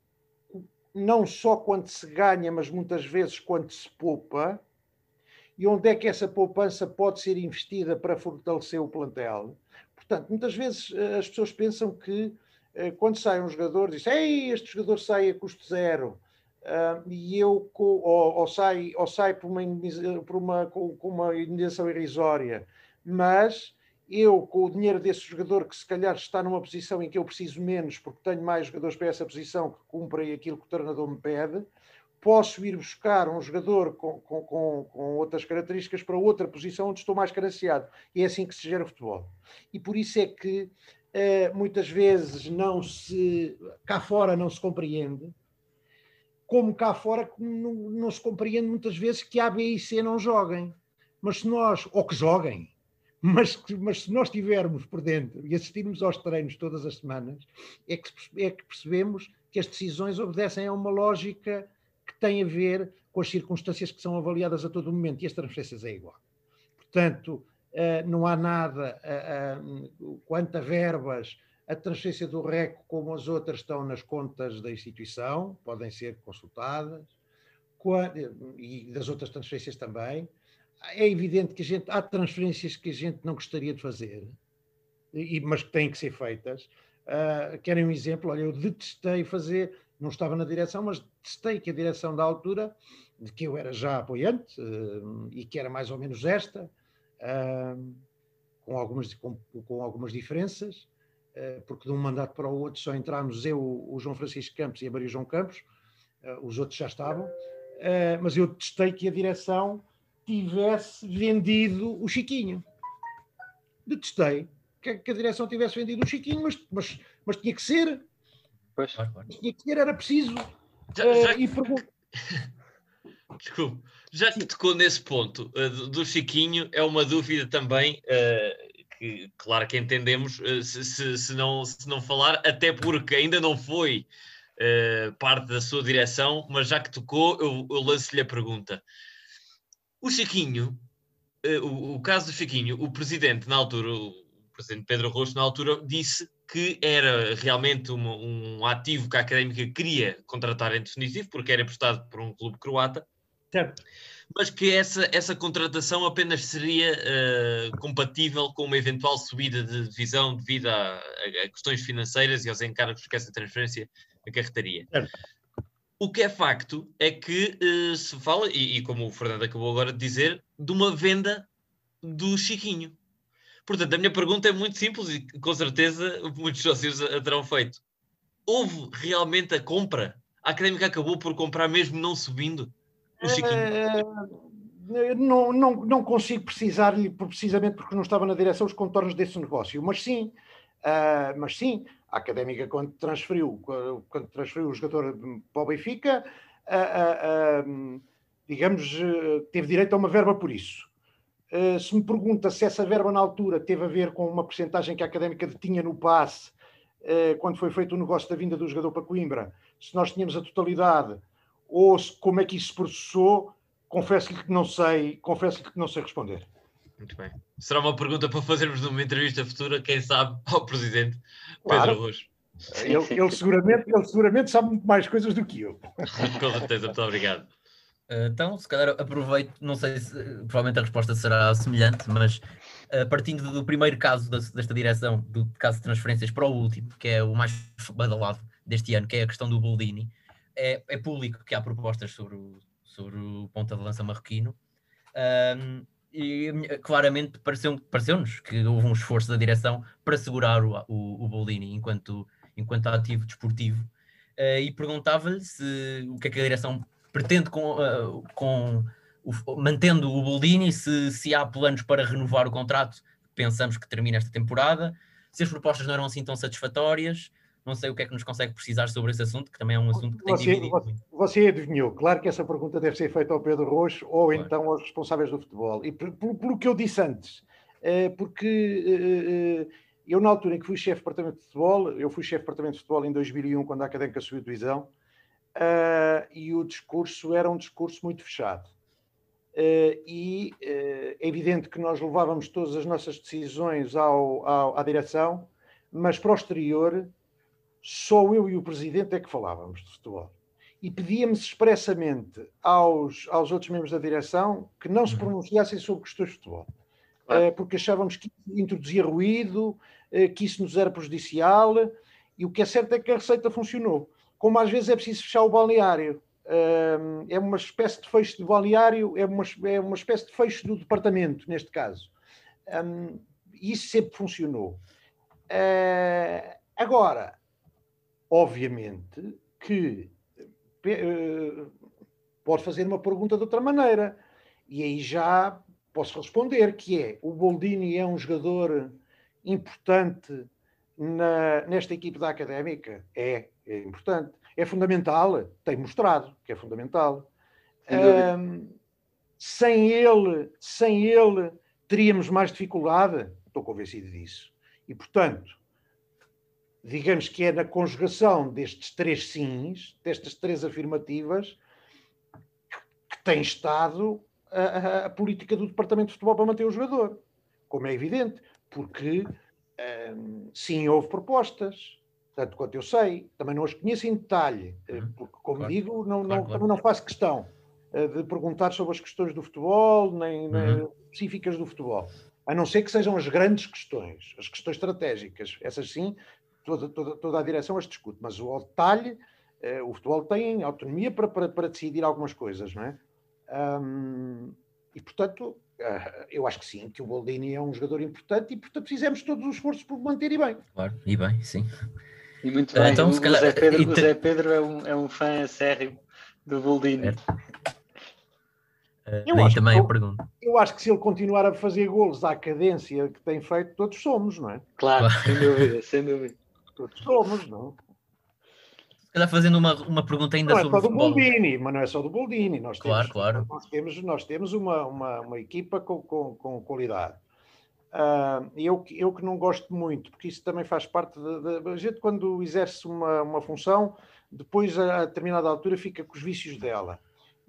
não só quanto se ganha, mas muitas vezes quanto se poupa e onde é que essa poupança pode ser investida para fortalecer o plantel. Portanto, muitas vezes eh, as pessoas pensam que eh, quando sai um jogador, diz Ei, este jogador sai a custo zero. Uh, e eu ou, ou, sai, ou sai por uma, por uma, com, uma indenização irrisória, mas eu, com o dinheiro desse jogador que se calhar está numa posição em que eu preciso menos, porque tenho mais jogadores para essa posição que cumprem aquilo que o treinador me pede, posso ir buscar um jogador com, com, com, com, outras características para outra posição onde estou mais carenciado. E é assim que se gera o futebol. E por isso é que uh, muitas vezes não se. cá fora não se compreende, como cá fora não, não se compreende muitas vezes que A, B e C não joguem. Mas se nós. ou que joguem. Mas, mas se nós estivermos por dentro e assistirmos aos treinos todas as semanas, é que, é que percebemos que as decisões obedecem a uma lógica que tem a ver com as circunstâncias que são avaliadas a todo momento e as transferências é igual. Portanto, eh, não há nada eh, eh, quanto a verbas, a transferência do REC, como as outras, estão nas contas da instituição, podem ser consultadas, e das outras transferências também. É evidente que a gente, há transferências que a gente não gostaria de fazer, mas que têm que ser feitas. Uh, querem um exemplo? Olha, eu detestei fazer não estava na direção, mas testei que a direção da altura, de que eu era já apoiante uh, e que era mais ou menos esta, uh, com, algumas, com, com algumas diferenças, porque de um mandato para o outro só entramos eu, o João Francisco Campos e a Maria João Campos, os outros já estavam, mas eu testei que a direção tivesse vendido o Chiquinho. Detestei que, que a direção tivesse vendido o Chiquinho, mas, mas, mas tinha que ser Pois. E que era preciso. Já, já... E Desculpe, já que tocou nesse ponto uh, do Chiquinho, é uma dúvida também, uh, que claro que entendemos, uh, se, se, se, não, se não falar, até porque ainda não foi parte da sua direção, mas já que tocou, eu, eu lanço-lhe a pergunta. O Chiquinho, o, o, caso do Chiquinho, o presidente na altura, o presidente Pedro Rocha na altura, disse que era realmente um, um, ativo que a Académica queria contratar em definitivo, porque era prestado por um clube croata, certo. Mas que essa, essa contratação apenas seria uh, compatível com uma eventual subida de divisão devido a, a, questões financeiras e aos encargos que essa transferência acarretaria. Certo. O que é facto é que uh, se fala, e, e como o Fernando acabou agora de dizer, de uma venda do Chiquinho. Portanto, a minha pergunta é muito simples e com certeza muitos sócios a terão feito. Houve realmente a compra? A Académica acabou por comprar mesmo não subindo Chiquinho? É, não, não, não consigo precisar-lhe precisamente porque não estava na direção os contornos desse negócio, mas sim, uh, mas sim, a Académica quando transferiu, quando transferiu o jogador para o Benfica, uh, digamos, teve direito a uma verba por isso. Se me pergunta se essa verba na altura teve a ver com uma porcentagem que a Académica tinha no passe, quando foi feito o negócio da vinda do jogador para Coimbra, se nós tínhamos a totalidade ou como é que isso se processou, confesso-lhe que não sei, confesso-lhe que não sei responder. Muito bem. Será uma pergunta para fazermos numa entrevista futura, quem sabe, ao Presidente Pedro claro. Rojo. Ele, ele, seguramente, ele seguramente sabe muito mais coisas do que eu. Com certeza, muito obrigado. Então, se calhar aproveito, não sei se provavelmente a resposta será semelhante, mas uh, partindo do primeiro caso desta direção, do caso de transferências para o último, que é o mais badalado deste ano, que é a questão do Boldini, é, é público que há propostas sobre o, sobre o ponta de lança marroquino. Um, e claramente pareceu-nos pareceu que houve um esforço da direção para segurar o, o, o Boldini enquanto, enquanto ativo desportivo. Uh, e perguntava-lhe se o que é que a direção pretende com, uh, com, o, mantendo o Boldini, se, se há planos para renovar o contrato, pensamos que termina esta temporada. Se as propostas não eram assim tão satisfatórias, não sei o que é que nos consegue precisar sobre esse assunto, que também é um assunto que tem você, dividido. Você, você adivinhou, claro que essa pergunta deve ser feita ao Pedro Roxo ou claro. então aos responsáveis do futebol. E pelo que eu disse antes, eh, porque eh, eh, eu, na altura em que fui chefe de departamento de futebol, eu fui chefe de departamento de futebol em 2001, quando a Académica subiu divisão, e o discurso era um discurso muito fechado. E é evidente que nós levávamos todas as nossas decisões ao, ao, à direção, mas para o exterior só eu e o presidente é que falávamos de futebol. E pedíamos expressamente aos, aos outros membros da direção que não se uhum. pronunciassem sobre questões de futebol. Claro. porque achávamos que introduzia ruído, eh, que isso nos era prejudicial, e o que é certo é que a receita funcionou. Como às vezes é preciso fechar o balneário, é uma espécie de fecho de balneário, é uma, é uma espécie de fecho do departamento, neste caso. Isso sempre funcionou. Eh, agora, obviamente que eh, pode fazer uma pergunta de outra maneira. E aí já posso responder, que é, o Boldini é um jogador importante na, nesta equipe da Académica? É, é importante. É fundamental? Tem mostrado que é fundamental. Um, sem ele, sem ele, teríamos mais dificuldade? Estou convencido disso. E, portanto, digamos que é na conjugação destes três sims, destas três afirmativas, que tem estado a, a, a, política do Departamento de Futebol para manter o jogador, como é evidente, porque um, sim, houve propostas, tanto quanto eu sei, também não as conheço em detalhe, eh, uhum. porque, como claro. digo, não, não, claro, não faço questão uh, de perguntar sobre as questões do futebol, nem, uhum. nem específicas do futebol a não ser que sejam as grandes questões, as questões estratégicas. Essas sim, toda, toda, toda a direção as discute, mas o detalhe, eh, o futebol tem autonomia para, para, para, decidir algumas coisas, não é? Um, e portanto, uh, eu acho que sim, que o Boldini é um jogador importante e portanto fizemos todos os esforços por manter e bem. Claro, e bem, sim. E muito bem, então, o, calhar, Zé Pedro, o Zé Pedro é um, é um fã acérrimo do Boldini. É. Uh, eu acho também que, a pergunta. Eu acho que se ele continuar a fazer golos à cadência que tem feito, todos somos, não é? Claro, claro. sem dúvida, sem dúvida. Todos somos, não? calhar fazendo uma, uma pergunta ainda não sobre é só do Boldini, mas não é só do Boldini. Nós claro, temos, claro. Nós temos, nós temos uma, uma, uma equipa com, com, com qualidade. Uh, eu, eu que não gosto muito, porque isso também faz parte da gente quando exerce uma, uma função, depois a, a determinada altura fica com os vícios dela.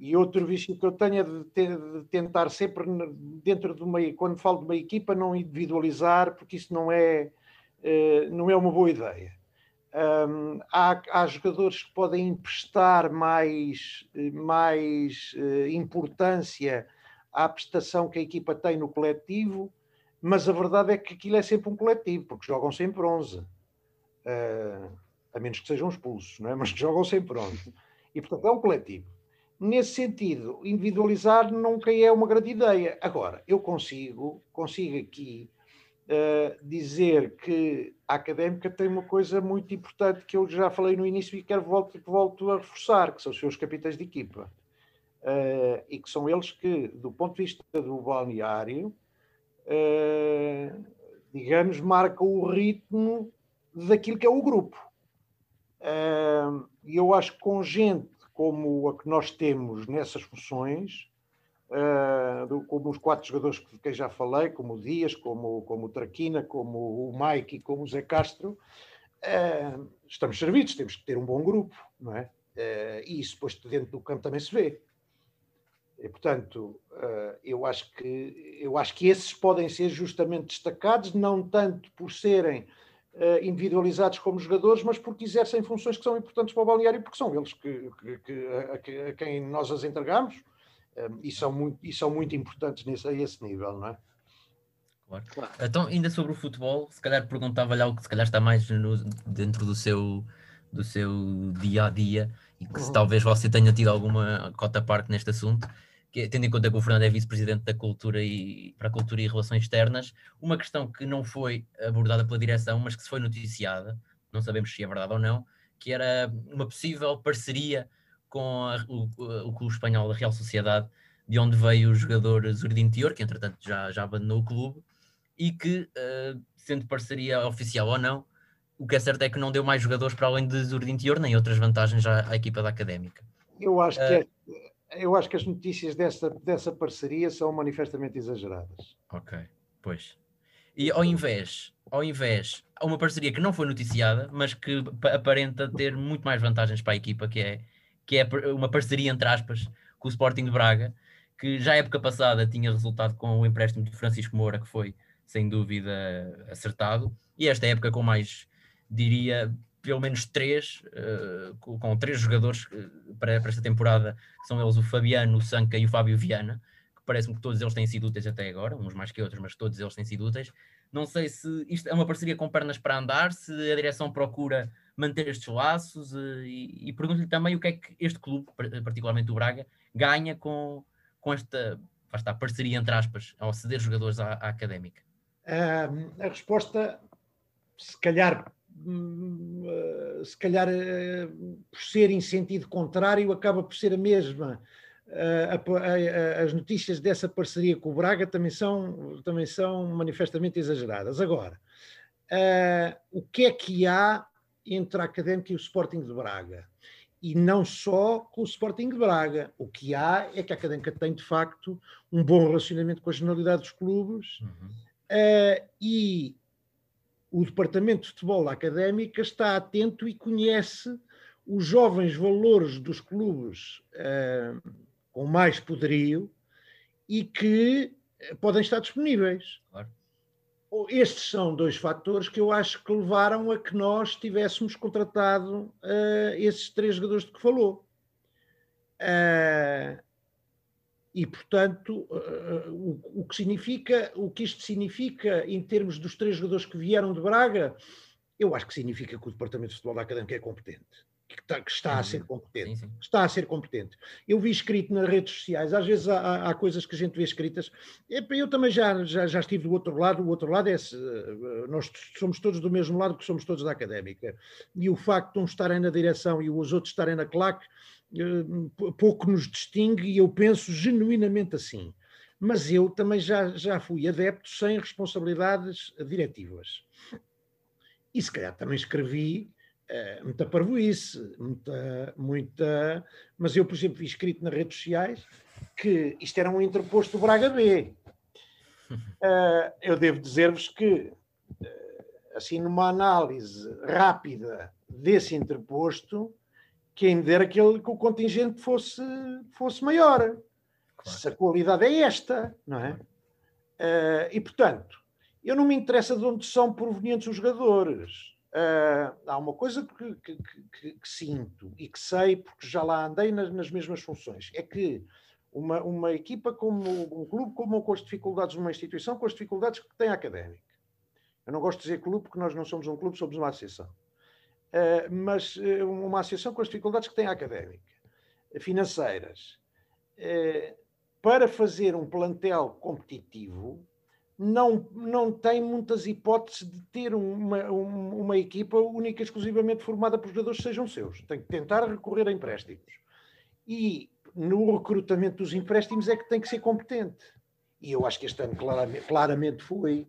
E outro vício que eu tenho é de, ter, de, tentar sempre, dentro de uma, quando falo de uma equipa, não individualizar, porque isso não é, não é uma boa ideia. Um, há, há, jogadores que podem emprestar mais, mais uh, importância à prestação que a equipa tem no coletivo, mas a verdade é que aquilo é sempre um coletivo, porque jogam sempre 11, uh, a menos que sejam expulsos, não é? mas jogam sempre 11. E portanto é um coletivo. Nesse sentido, individualizar nunca é uma grande ideia. Agora, eu consigo, consigo aqui uh, dizer que a académica tem uma coisa muito importante que eu já falei no início e quero volto, volto a reforçar, que são os seus capitães de equipa. Uh, e que são eles que, do ponto de vista do balneário, uh, digamos, marcam o ritmo daquilo que é o grupo. E eu acho que com gente como a que nós temos nessas funções, uh, como os quatro jogadores de quem já falei, como o Dias, como, como o Traquina, como o Mike e como o Zé Castro, uh, estamos servidos, temos que ter um bom grupo, não é? Uh, e isso depois dentro do campo também se vê. E, portanto, eu, acho que, eu acho que esses podem ser justamente destacados, não tanto por serem individualizados como jogadores, mas porque exercem funções que são importantes para o balneário, porque são eles que, que, que a, a, quem nós as entregamos e, são muito, e são muito importantes nesse, a esse nível, não é? Claro. claro. Então, ainda sobre o futebol, se calhar perguntava-lhe algo que se calhar está mais no, dentro do seu, do seu dia a dia e que uhum. se talvez você tenha tido alguma cota parte neste assunto, que, é, tendo em conta que o Fernando é vice-presidente da Cultura e para a Cultura e Relações Externas, uma questão que não foi abordada pela direção, mas que se foi noticiada, não sabemos se é verdade ou não, que era uma possível parceria com a, o, o clube espanhol da Real Sociedade de onde veio o jogador Zurdin Tior, que entretanto já, já abandonou o clube, e que, uh, sendo parceria oficial ou não, o que é certo é que não deu mais jogadores para além de Zurdin Tior, nem outras vantagens à, à equipa da Académica. Eu acho que, é, eu acho que as notícias dessa, dessa parceria são manifestamente exageradas. Ok, pois. E ao invés, ao invés, há uma parceria que não foi noticiada, mas que aparenta ter muito mais vantagens para a equipa, que é, que é uma parceria entre aspas com o Sporting de Braga, que já época passada tinha resultado com o empréstimo de Francisco Moura, que foi sem dúvida acertado, e esta época com mais, diria, pelo menos três, uh, com, três jogadores uh, para, para, esta temporada, são eles o Fabiano, o Sanca e o Fábio Viana, que parece-me que todos eles têm sido úteis até agora, uns mais que outros, mas todos eles têm sido úteis. Não sei se isto é uma parceria com pernas para andar, se a direção procura manter estes laços uh, e, e pergunto-lhe também o que é que este clube, particularmente o Braga, ganha com, com esta, esta parceria, entre aspas, ao ceder jogadores à, à académica. a resposta, se calhar, hum, eh, se calhar eh, por ser em sentido contrário, acaba por ser a mesma. as notícias dessa parceria com o Braga também são, também são manifestamente exageradas. Agora, o que é que há entre a Académica e o Sporting de Braga. E não só com o Sporting de Braga. O que há é que a Académica tem, de facto, um bom relacionamento com a generalidade dos clubes uhum. uh, e o Departamento de Futebol da Académica está atento e conhece os jovens valores dos clubes uh, com mais poderio e que podem estar disponíveis. Claro estes são dois fatores que eu acho que levaram a que nós tivéssemos contratado uh, esses três jogadores de que falou. Uh, e, portanto, uh, o, o, que significa, o que isto significa em termos dos três jogadores que vieram de Braga, eu acho que significa que o Departamento de Futebol da Académica é competente que está, que está a ser competente. Sim, sim. Está a ser competente. Eu vi escrito nas redes sociais, às vezes há, há coisas que a gente vê escritas. Eu também já, já, já estive do outro lado. O outro lado é nós somos todos do mesmo lado, porque somos todos da académica. E o facto de uns estarem na direção e os outros estarem na claque eh, pouco nos distingue, e eu penso genuinamente assim. Mas eu também já, já fui adepto sem responsabilidades diretivas. E se calhar também escrevi é, muita parvoíce, muita, muita. Mas eu, por exemplo, vi escrito nas redes sociais que isto era um interposto do Braga B. Uh, eu devo dizer-vos que, uh, assim, numa análise rápida desse interposto, quem dera que, ele, que o contingente fosse, fosse maior. Claro. Se a qualidade é esta, não é? Uh, e, portanto, eu não me interessa de onde são provenientes os jogadores Uh, há uma coisa que, que, que, que, sinto e que sei, porque já lá andei nas, nas, mesmas funções, é que uma, uma equipa como um clube como com as dificuldades de uma instituição, com as dificuldades que tem a académica. Eu não gosto de dizer clube porque nós não somos um clube, somos uma associação. Uh, mas uh, uma associação com as dificuldades que tem a académica, financeiras, para fazer um plantel competitivo, não, não tem muitas hipóteses de ter uma, uma equipa única e exclusivamente formada por jogadores que sejam seus. Tem que tentar recorrer a empréstimos. E no recrutamento dos empréstimos é que tem que ser competente. E eu acho que este ano claramente, claramente foi.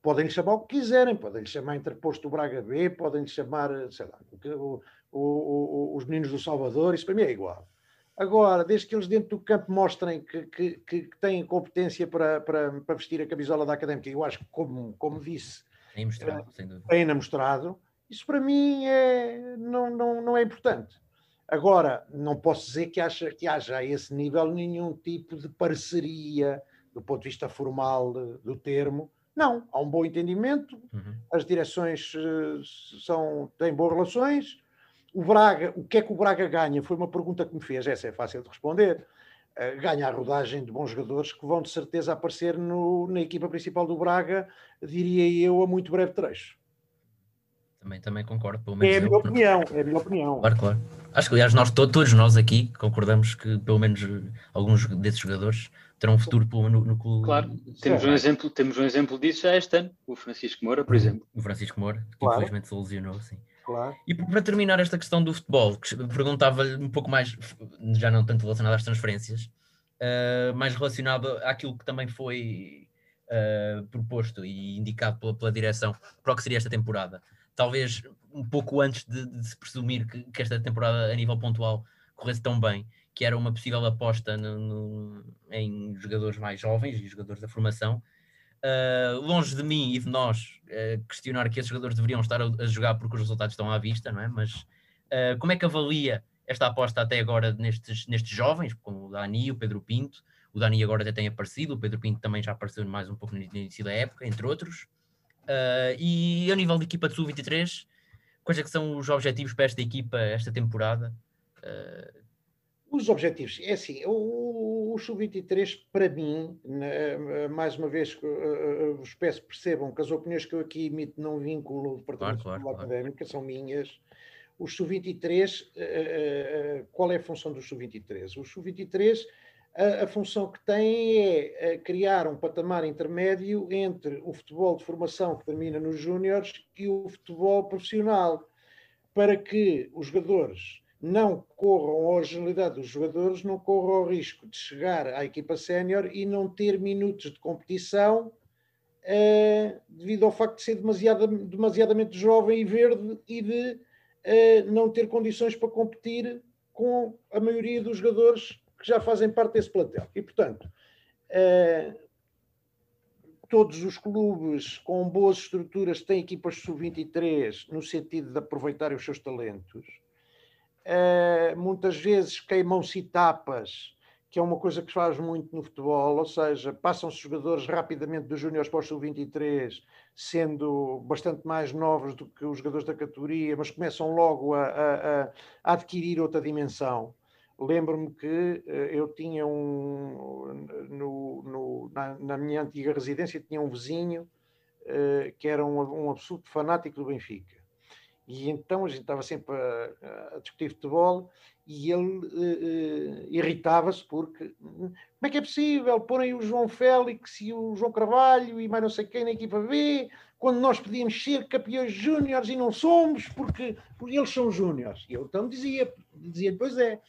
Podem-lhe chamar o que quiserem, podem-lhe chamar interposto do Braga B, podem-lhe chamar, sei lá, o, o, o, os meninos do Salvador, isso para mim é igual. Agora, desde que eles dentro do campo mostrem que, que, que têm competência para, para, para, vestir a camisola da académica, eu acho que, como, como disse, têm mostrado, dúvida. Têm mostrado, isso para mim é, não, não, não é importante. Agora, não posso dizer que, acha, que haja a esse nível nenhum tipo de parceria do ponto de vista formal do termo. Não, há um bom entendimento, uhum. as direções uh, são, têm boas relações, o Braga, o que é que o Braga ganha? Foi uma pergunta que me fez, essa é fácil de responder. Uh, ganha a rodagem de bons jogadores que vão de certeza aparecer no, na equipa principal do Braga, diria eu, a muito breve trecho. Também, também concordo, pelo menos. É a minha eu, opinião, é a minha opinião. Claro, claro. Acho que, aliás, nós, todos nós aqui concordamos que, pelo menos, alguns desses jogadores terão um futuro no, no clube. Claro, temos um, exemplo, temos um exemplo disso já este ano, o Francisco Moura, por exemplo. O Francisco Moura, que claro. infelizmente se lesionou, sim. Claro. E para terminar esta questão do futebol, perguntava-lhe um pouco mais, já não tanto relacionado às transferências, uh, mais relacionado àquilo que também foi uh, proposto e indicado pela, pela, direção para o que seria esta temporada. Talvez um pouco antes de, de se presumir que, que, esta temporada, a nível pontual, corresse tão bem, que era uma possível aposta no, no, em jogadores mais jovens e jogadores da formação. Uh, longe de mim e de nós uh, questionar que esses jogadores deveriam estar a, jogar porque os resultados estão à vista, não é? Mas uh, como é que avalia esta aposta até agora nestes, nestes jovens, como o Dani o Pedro Pinto? O Dani agora até tem aparecido, o Pedro Pinto também já apareceu mais um pouco no início da época, entre outros. e a nível de equipa de Sub-23, quais é que são os objetivos para esta equipa esta temporada? Os objetivos, é assim, o, o Sub-23, para mim, na, mais uma vez, uh, vos peço percebam que as opiniões que eu aqui emito não vinculam o Departamento claro, claro, Académica, claro. são minhas. O Sub-23, uh, uh, qual é a função do Sub-23? O Sub-23, a, a, função que tem é criar um patamar intermédio entre o futebol de formação que termina nos júniores e o futebol profissional, para que os jogadores não corram, a agilidade dos jogadores não corram o risco de chegar à equipa sénior e não ter minutos de competição uh, devido ao facto de ser demasiado, demasiadamente jovem e verde e de uh, não ter condições para competir com a maioria dos jogadores que já fazem parte desse plantel. E, portanto, uh, todos os clubes com boas estruturas têm equipas sub-23 no sentido de aproveitarem os seus talentos muitas vezes queimam-se etapas, que é uma coisa que se faz muito no futebol, ou seja, passam-se jogadores rapidamente dos júniores para o sub-23, sendo bastante mais novos do que os jogadores da categoria, mas começam logo a, a, a adquirir outra dimensão. Lembro-me que uh, eu tinha um, no, no, na, na, minha antiga residência, tinha um vizinho uh, que era um, um absoluto fanático do Benfica e então a gente estava sempre a, a discutir futebol e ele uh, irritava-se porque hum, como é que é possível porem o João Félix e o João Carvalho e mais não sei quem na equipa B quando nós podíamos ser campeões júniores e não somos porque, porque eles são júniores. E eu então dizia, dizia pois é,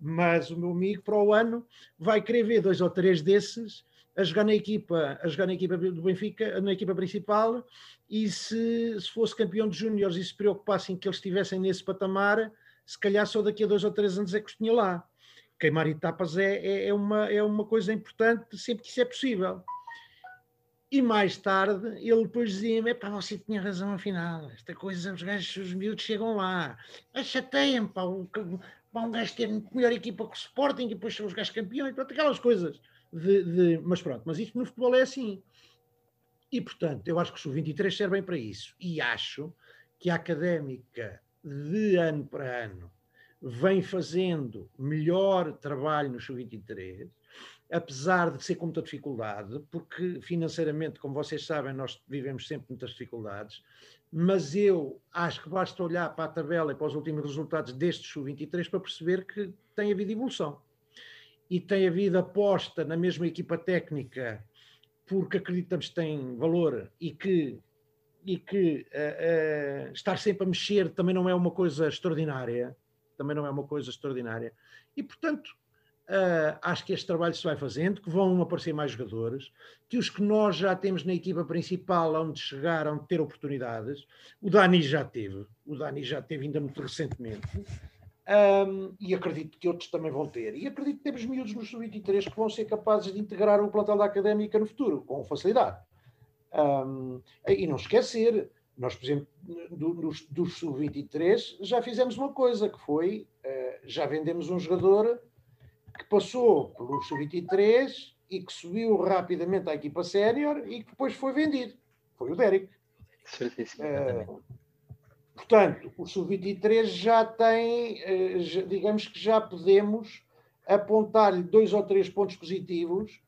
mas o meu amigo para o ano vai querer ver dois ou três desses a jogar na equipa, a jogar na equipa do Benfica, na equipa principal, e se, se fosse campeão de júniores e se preocupassem que eles estivessem nesse patamar, se calhar só daqui a dois ou três anos é que os tinha lá. Queimar etapas é, é, é, uma, é uma coisa importante sempre que isso é possível. E mais tarde ele depois dizia-me: pá, você tinha razão afinal, esta coisa, os gajos, os miúdos chegam lá, chateiem, pá, um, um gajo ter melhor equipa que o Sporting e depois são os gajos campeões, pronto, aquelas coisas de, de, mas pronto, mas isto no futebol é assim. E portanto, eu acho que os sub-23 servem para isso. E acho que a académica, de ano para ano, vem fazendo melhor trabalho no sub-23, apesar de ser com muita dificuldade, porque financeiramente, como vocês sabem, nós vivemos sempre muitas dificuldades, mas eu acho que basta olhar para a tabela e para os últimos resultados destes sub-23 para perceber que tem havido evolução e tem havido aposta na mesma equipa técnica porque acreditamos que tem valor e que, e que uh, uh, estar sempre a mexer também não é uma coisa extraordinária, também não é uma coisa extraordinária. E, portanto, uh, acho que este trabalho se vai fazendo, que vão aparecer mais jogadores, que os que nós já temos na equipa principal, onde chegaram, ter oportunidades. O Dani já teve, o Dani já teve ainda muito recentemente. Um, e acredito que outros também vão ter. E acredito que temos miúdos no sub-23 que vão ser capazes de integrar o plantel da académica no futuro, com facilidade. Um, e não esquecer, nós, por exemplo, do, dos, dos sub-23 já fizemos uma coisa, que foi, uh, já vendemos um jogador que passou pelo sub-23 e que subiu rapidamente à equipa sénior e que depois foi vendido. Foi o Derek. Certíssimo. Uh, Portanto, o sub-23 já tem, eh, digamos que já podemos apontar-lhe dois ou três pontos positivos,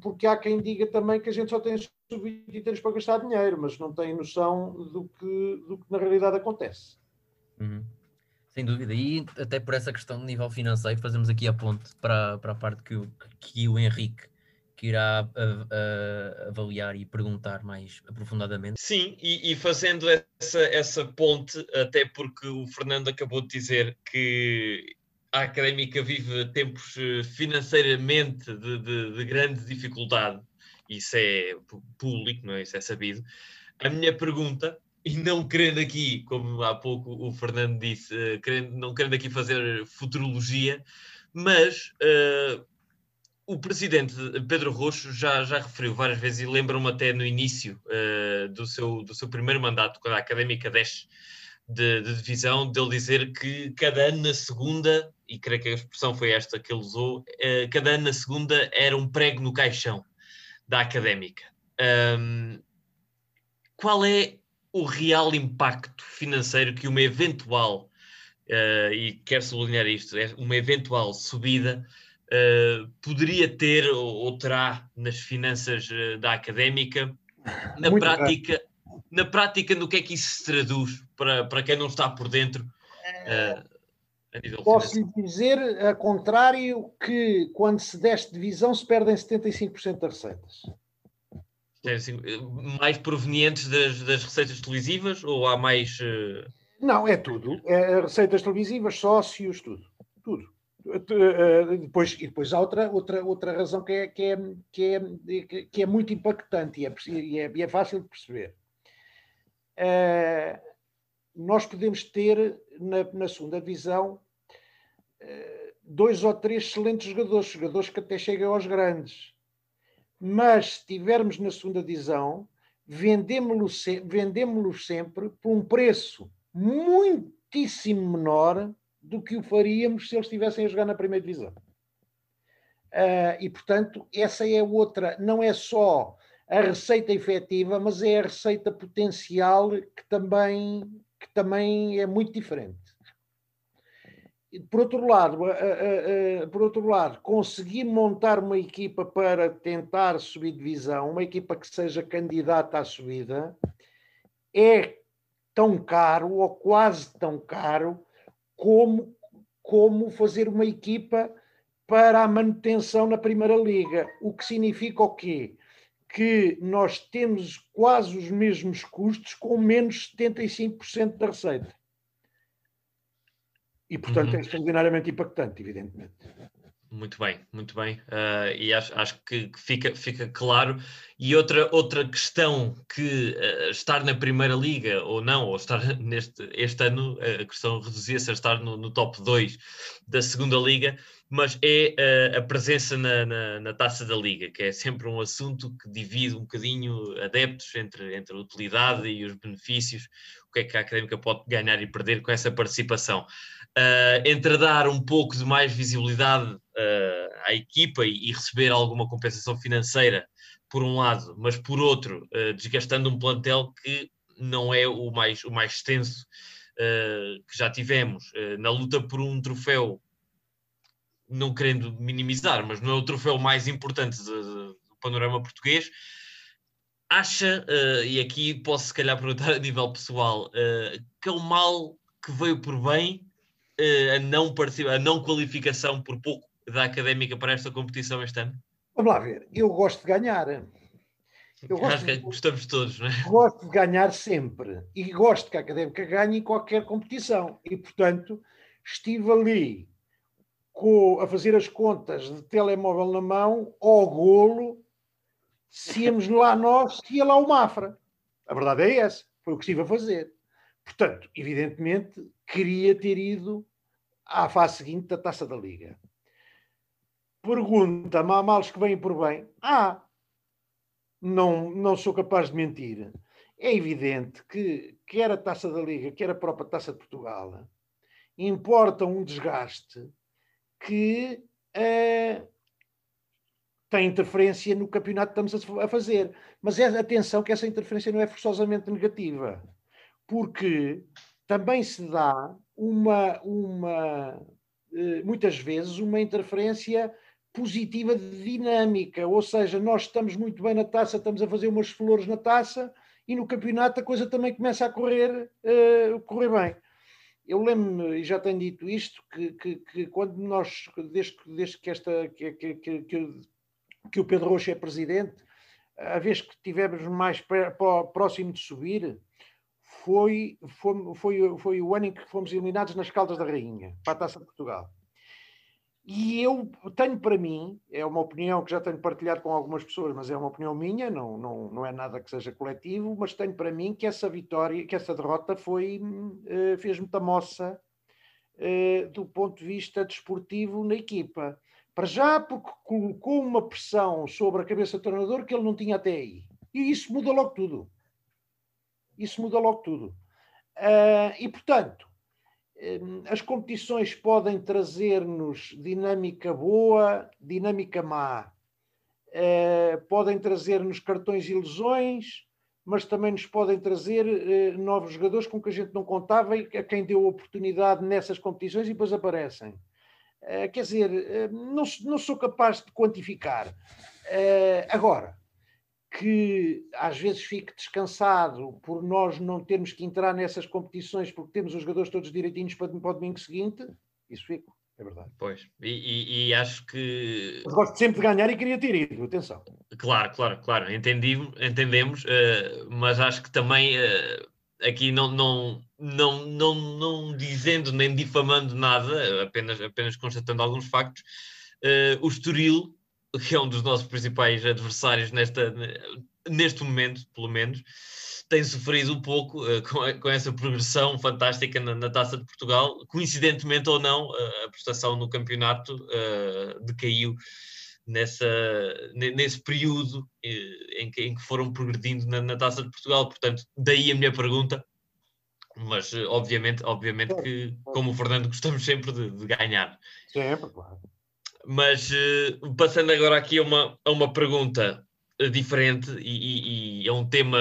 porque há quem diga também que a gente só tem sub-23 para gastar dinheiro, mas não tem noção do que, do que na realidade acontece. Uhum. Sem dúvida, e até por essa questão de nível financeiro, fazemos aqui a ponte para, para a parte que o, que o Henrique que irá a, a, avaliar e perguntar mais aprofundadamente. Sim, e, e, fazendo essa, essa ponte, até porque o Fernando acabou de dizer que a académica vive tempos eh, financeiramente de, de, de, grande dificuldade, isso é público, não é? isso é sabido. A minha pergunta, e não querendo aqui, como há pouco o Fernando disse, uh, querendo, não querendo aqui fazer futurologia, mas uh, o presidente Pedro Roxo já, já referiu várias vezes, e lembra-me até no início uh, do, seu, do seu primeiro mandato, quando a académica desce de, de, divisão, dele dizer que cada ano na segunda, e creio que a expressão foi esta que ele usou, uh, cada ano na segunda era um prego no caixão da académica. Um, qual é o real impacto financeiro que uma eventual, uh, e quero sublinhar isto, é uma eventual subida uh, poderia ter ou, ou, terá nas finanças uh, da académica, na Muito prática, bem. na prática, no que é que isso se traduz para, para quem não está por dentro? Posso lhe dizer, a contrário, que quando se deste divisão se perdem 75% das receitas. Mais provenientes das, das receitas televisivas ou há mais. Uh... Não, é tudo. É receitas televisivas, sócios, tudo. Tudo. Uh, depois, e depois há outra, outra, outra razão que é, que, é, que, é, que é muito impactante e é, e é, e é fácil de perceber. Uh, nós podemos ter na, na segunda divisão uh, dois ou três excelentes jogadores, jogadores que até chegam aos grandes mas se estivermos na segunda divisão, vendemos-los se, vendemos sempre por um preço muitíssimo menor do que o faríamos se eles estivessem a jogar na primeira divisão. Uh, e, portanto, essa é outra, não é só a receita efetiva, mas é a receita potencial que também, que também é muito diferente por outro lado, por outro lado, conseguir montar uma equipa para tentar subir divisão, uma equipa que seja candidata à subida, é tão caro ou quase tão caro como como fazer uma equipa para a manutenção na primeira liga, o que significa o quê? Que nós temos quase os mesmos custos com menos 75% da receita. E, portanto, uhum. é extraordinariamente impactante, evidentemente. Muito bem, muito bem. Uh, e acho, acho que fica, fica claro. E outra, outra questão que uh, estar na Primeira Liga ou não, ou estar neste este ano, a questão reduzia-se a estar no, no, top 2 da Segunda Liga, mas é uh, a presença na, na, na, Taça da Liga, que é sempre um assunto que divide um bocadinho adeptos entre, entre a utilidade e os benefícios, o que é que a Académica pode ganhar e perder com essa participação entre dar um pouco de mais visibilidade uh, à equipa e, e, receber alguma compensação financeira, por um lado, mas por outro, uh, desgastando um plantel que não é o mais, o mais extenso que já tivemos. na luta por um troféu, não querendo minimizar, mas não é o troféu mais importante de, de, do panorama português. Acha, e aqui posso se calhar perguntar a nível pessoal, que é o mal que veio por bem a não, a não qualificação por pouco da académica para esta competição este ano? Vamos lá ver, eu gosto de ganhar. Eu gosto de, gostamos todos, não é? Gosto de ganhar sempre e gosto que a académica ganhe em qualquer competição. E, portanto, estive ali com, a fazer as contas de telemóvel na mão, ao golo, se íamos lá nós, se ia lá o Mafra. A verdade é essa, foi o que estive a fazer. Portanto, evidentemente, queria ter ido à fase seguinte da Taça da Liga. Pergunta-me, há males que vêm por bem? Ah, não, não sou capaz de mentir. É evidente que quer a Taça da Liga, quer a própria Taça de Portugal, importa um desgaste que uh, tem interferência no campeonato que estamos a fazer. Mas é, atenção que essa interferência não é forçosamente negativa, porque também se dá uma, uma eh, muitas vezes uma interferência positiva de dinâmica, ou seja, nós estamos muito bem na taça, estamos a fazer umas flores na taça e no campeonato a coisa também começa a correr, uh, correr bem. Eu lembro-me, e já tenho dito isto, que, que, que, quando nós, desde, desde que, esta, que, que, que, que o Pedro Rocha é presidente, a vez que tivemos mais próximo de subir, foi, foi, foi, foi o ano em que fomos eliminados nas Caldas da Rainha, para a Taça de Portugal. E eu tenho para mim, é uma opinião que já tenho partilhado com algumas pessoas, mas é uma opinião minha, não, não, não é nada que seja coletivo, mas tenho para mim que essa vitória, que essa derrota foi, uh, fez muita moça uh, do ponto de vista desportivo na equipa. Para já, porque colocou uma pressão sobre a cabeça do treinador que ele não tinha até aí. E isso muda logo tudo. Isso muda logo tudo. Uh, e, portanto, as competições podem trazer-nos dinâmica boa, dinâmica má. Eh, podem trazer-nos cartões e lesões, mas também nos podem trazer eh, novos jogadores com que a gente não contava e a quem deu oportunidade nessas competições e depois aparecem. Eh, quer dizer, não, não sou capaz de quantificar. agora, que às vezes fique descansado por nós não termos que entrar nessas competições porque temos os jogadores todos direitinhos para, para o domingo seguinte, isso fico, é verdade. Pois, e, e, e acho que. Mas gosto sempre de ganhar e queria ter ido, atenção. Claro, claro, claro, entendi, entendemos, uh, mas acho que também uh, aqui não, não, não, não, não dizendo nem difamando nada, apenas, apenas constatando alguns factos, uh, o Estoril que é um dos nossos principais adversários nesta, neste momento, pelo menos, tem sofrido um pouco uh, com, a, com, essa progressão fantástica na, na, Taça de Portugal. Coincidentemente ou não, uh, a prestação no campeonato uh, decaiu nessa, nesse período em que, em, que, foram progredindo na, na, Taça de Portugal. Portanto, daí a minha pergunta. Mas, obviamente, obviamente que, como o Fernando, gostamos sempre de, de ganhar. Sempre, claro. Mas uh, passando agora aqui a uma, a uma pergunta uh, diferente e, e, e, é um tema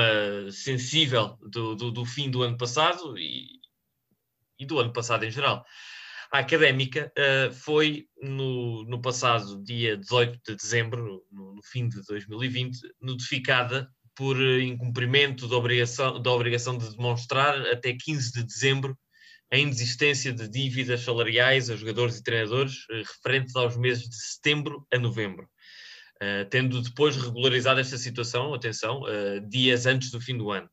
sensível do, do, do, fim do ano passado e, e do ano passado em geral. A académica uh, foi no, no passado dia 18 de dezembro, no, no fim de 2020, notificada por incumprimento da obrigação, da obrigação de demonstrar até 15 de dezembro a inexistência de dívidas salariais a jogadores e treinadores eh, referentes aos meses de setembro a novembro. Uh, tendo depois regularizado esta situação, atenção, uh, dias antes do fim do ano.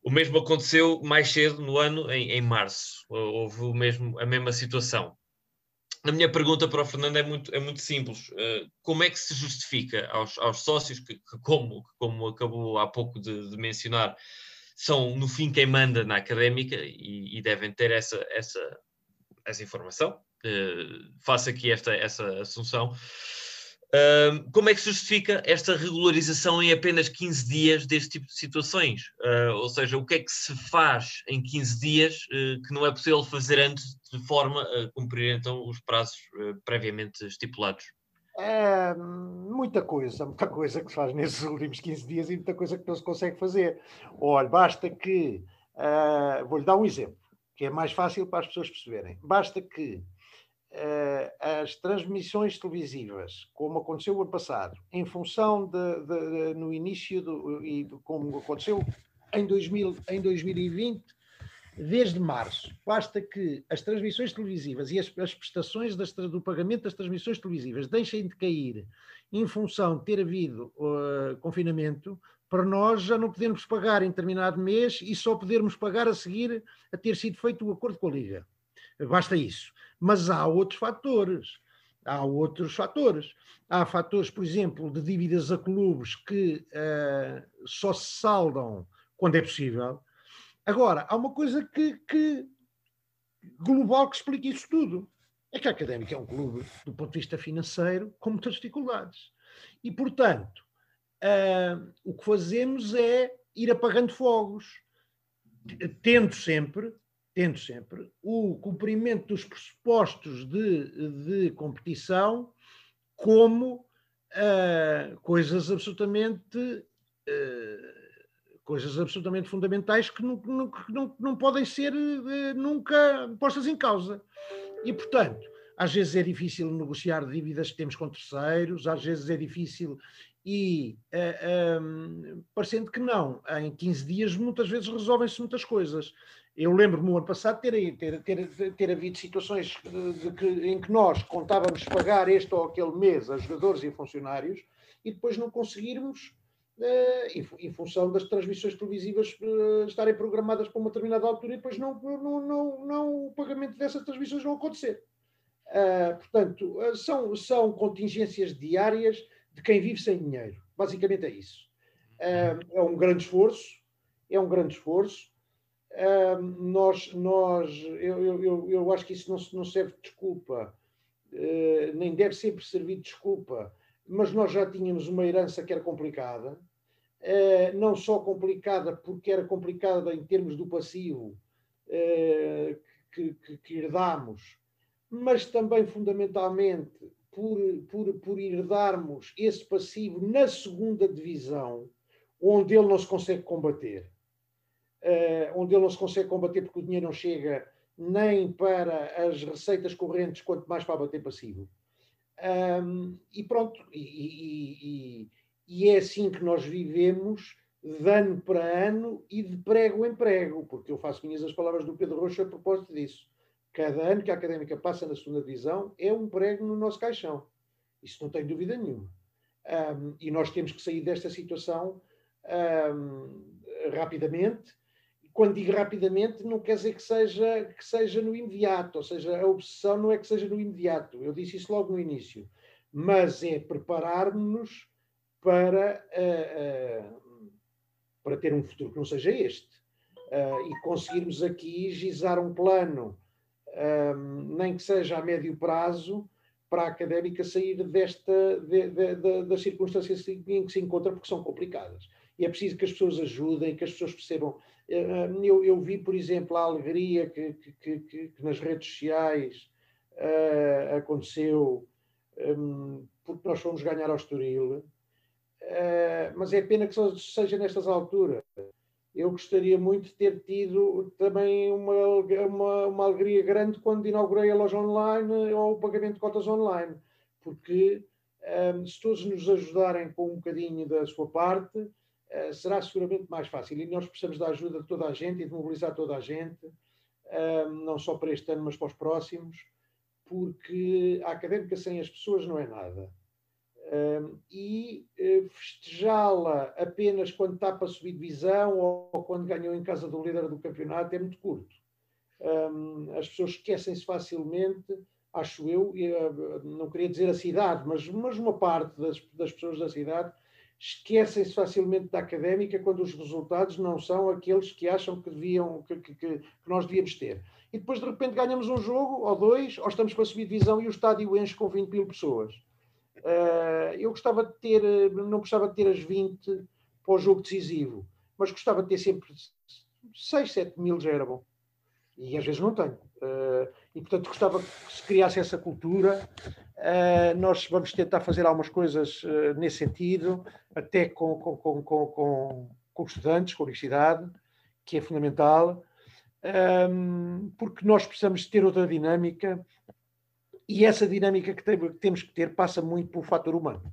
O mesmo aconteceu mais cedo no ano, em, em março. Houve o mesmo, a mesma situação. A minha pergunta para o Fernando é muito, é muito simples. Uh, como é que se justifica aos, aos sócios, que, que, como, como acabou há pouco de, de mencionar, são, no fim, quem manda na académica e, e devem ter essa, essa, essa informação. Uh, faço aqui esta, essa assunção. Uh, como é que se justifica esta regularização em apenas 15 dias deste tipo de situações? Uh, ou seja, o que é que se faz em 15 dias uh, que não é possível fazer antes de forma a cumprir então os prazos previamente estipulados? É, muita coisa, muita coisa que se faz nesses últimos 15 dias e muita coisa que não se consegue fazer. Olha, basta que, uh, vou-lhe dar um exemplo, que é mais fácil para as pessoas perceberem. Basta que uh, as transmissões televisivas, como aconteceu o ano passado, em função de, de, de no início, do, e como aconteceu em, 2000, em 2020, desde março, basta que as transmissões televisivas e as, as prestações das, do pagamento das transmissões televisivas deixem de cair em função de ter havido uh, confinamento, para nós já não podemos pagar em determinado mês e só podermos pagar a seguir a ter sido feito o acordo com a Liga. Basta isso. Mas há outros fatores. Há outros fatores. Há fatores, por exemplo, de dívidas a clubes que uh, só se saldam quando é possível Agora, há uma coisa que, que global que explica isso tudo. É que a Académica é um clube, do ponto de vista financeiro, com muitas dificuldades. E, portanto, uh, o que fazemos é ir apagando fogos, tendo sempre, tendo sempre o cumprimento dos pressupostos de, de competição como uh, coisas absolutamente uh, coisas absolutamente fundamentais que não, não, não, podem ser uh, nunca postas em causa. E, portanto, às vezes é difícil negociar dívidas que temos com terceiros, às vezes é difícil e, uh, eh, um, ehm, parecendo que não, em 15 dias muitas vezes resolvem-se muitas coisas. Eu lembro-me no ano passado ter, ter, ter, ter havido situações de, de que, em que nós contávamos pagar este ou aquele mês a jogadores e funcionários e depois não conseguirmos eh, em, função das transmissões televisivas eh, estarem programadas para uma determinada altura e depois não, não, não, não o pagamento dessas transmissões não acontecer. Uh, portanto, são, são contingências diárias de quem vive sem dinheiro. Basicamente é isso. É um grande esforço, é um grande esforço. Nós, nós, eu, eu, eu acho que isso não, não serve de desculpa, nem deve sempre servir de desculpa, mas nós já tínhamos uma herança que era complicada, não só complicada porque era complicada em termos do passivo que, que, que herdámos, mas também fundamentalmente por, por, por herdarmos esse passivo na segunda divisão, onde ele não se consegue combater. Uh, onde ele não se consegue combater porque o dinheiro não chega nem para as receitas correntes, quanto mais para bater passivo. Um, e pronto, e, e, e, é assim que nós vivemos de ano para ano e de prego em prego, porque eu faço minhas as palavras do Pedro Rocha a propósito disso. Cada ano que a académica passa na segunda divisão é um prego no nosso caixão. Isso não tem dúvida nenhuma. Um, e nós temos que sair desta situação um, rapidamente. Quando digo rapidamente, não quer dizer que seja, que seja no imediato, ou seja, a obsessão não é que seja no imediato. Eu disse isso logo no início. Mas é preparar-nos para, uh, para ter um futuro que não seja este. Uh, e conseguirmos aqui gizar um plano um, nem que seja a médio prazo, para a académica sair desta, de, de, de, das circunstâncias em que se encontra, porque são complicadas. E é preciso que as pessoas ajudem, que as pessoas percebam. Eu, eu vi, por exemplo, a alegria que, que, que, que nas redes sociais uh, aconteceu, um, porque nós fomos ganhar ao Estoril, uh, mas é pena que só seja nestas alturas eu gostaria muito de ter tido também uma, uma, uma, alegria grande quando inaugurei a loja online ou o pagamento de cotas online, porque um, se todos nos ajudarem com um bocadinho da sua parte, uh, será seguramente mais fácil. E nós precisamos da ajuda de toda a gente e de mobilizar toda a gente, um, não só para este ano, mas para os próximos, porque a académica sem as pessoas não é nada. Um, e uh, festejá-la apenas quando está para subir divisão ou, ou, quando ganhou em casa do líder do campeonato é muito curto. Um, as pessoas esquecem-se facilmente, acho eu, e, uh, não queria dizer a cidade, mas, mas uma parte das, das pessoas da cidade esquecem-se facilmente da académica quando os resultados não são aqueles que acham que, deviam, que, que, que, nós devíamos ter. E depois, de repente, ganhamos um jogo ou dois, ou estamos para subir divisão e o estádio enche com 20 mil pessoas. Uh, eu gostava de ter, não gostava de ter as 20 para o jogo decisivo, mas gostava de ter sempre 6, 7 mil já era bom. E às vezes não tenho. Uh, e portanto gostava que se criasse essa cultura. Uh, nós vamos tentar fazer algumas coisas nesse sentido, até com, com, com, com, com estudantes, com a universidade, que é fundamental, um, porque nós precisamos ter outra dinâmica e essa dinâmica que, temos que ter passa muito pelo fator humano.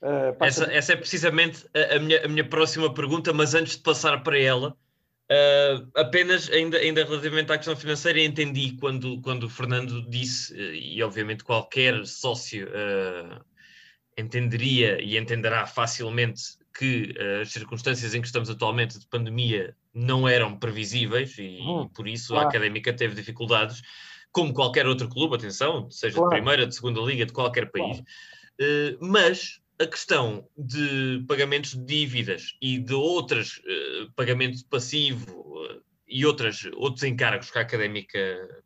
Uh, essa, essa, é precisamente a, a, minha, a, minha, próxima pergunta, mas antes de passar para ela, uh, apenas ainda, ainda relativamente à questão financeira, entendi quando, quando o Fernando disse, uh, e obviamente qualquer sócio entenderia e entenderá facilmente que as circunstâncias em que estamos atualmente de pandemia não eram previsíveis e, hum, por isso a académica teve dificuldades como qualquer outro clube, atenção, seja claro. de primeira, de segunda liga, de qualquer país. Claro. Uh, mas a questão de pagamentos de dívidas e de outros uh, pagamentos de passivo uh, e outras, outros encargos que a académica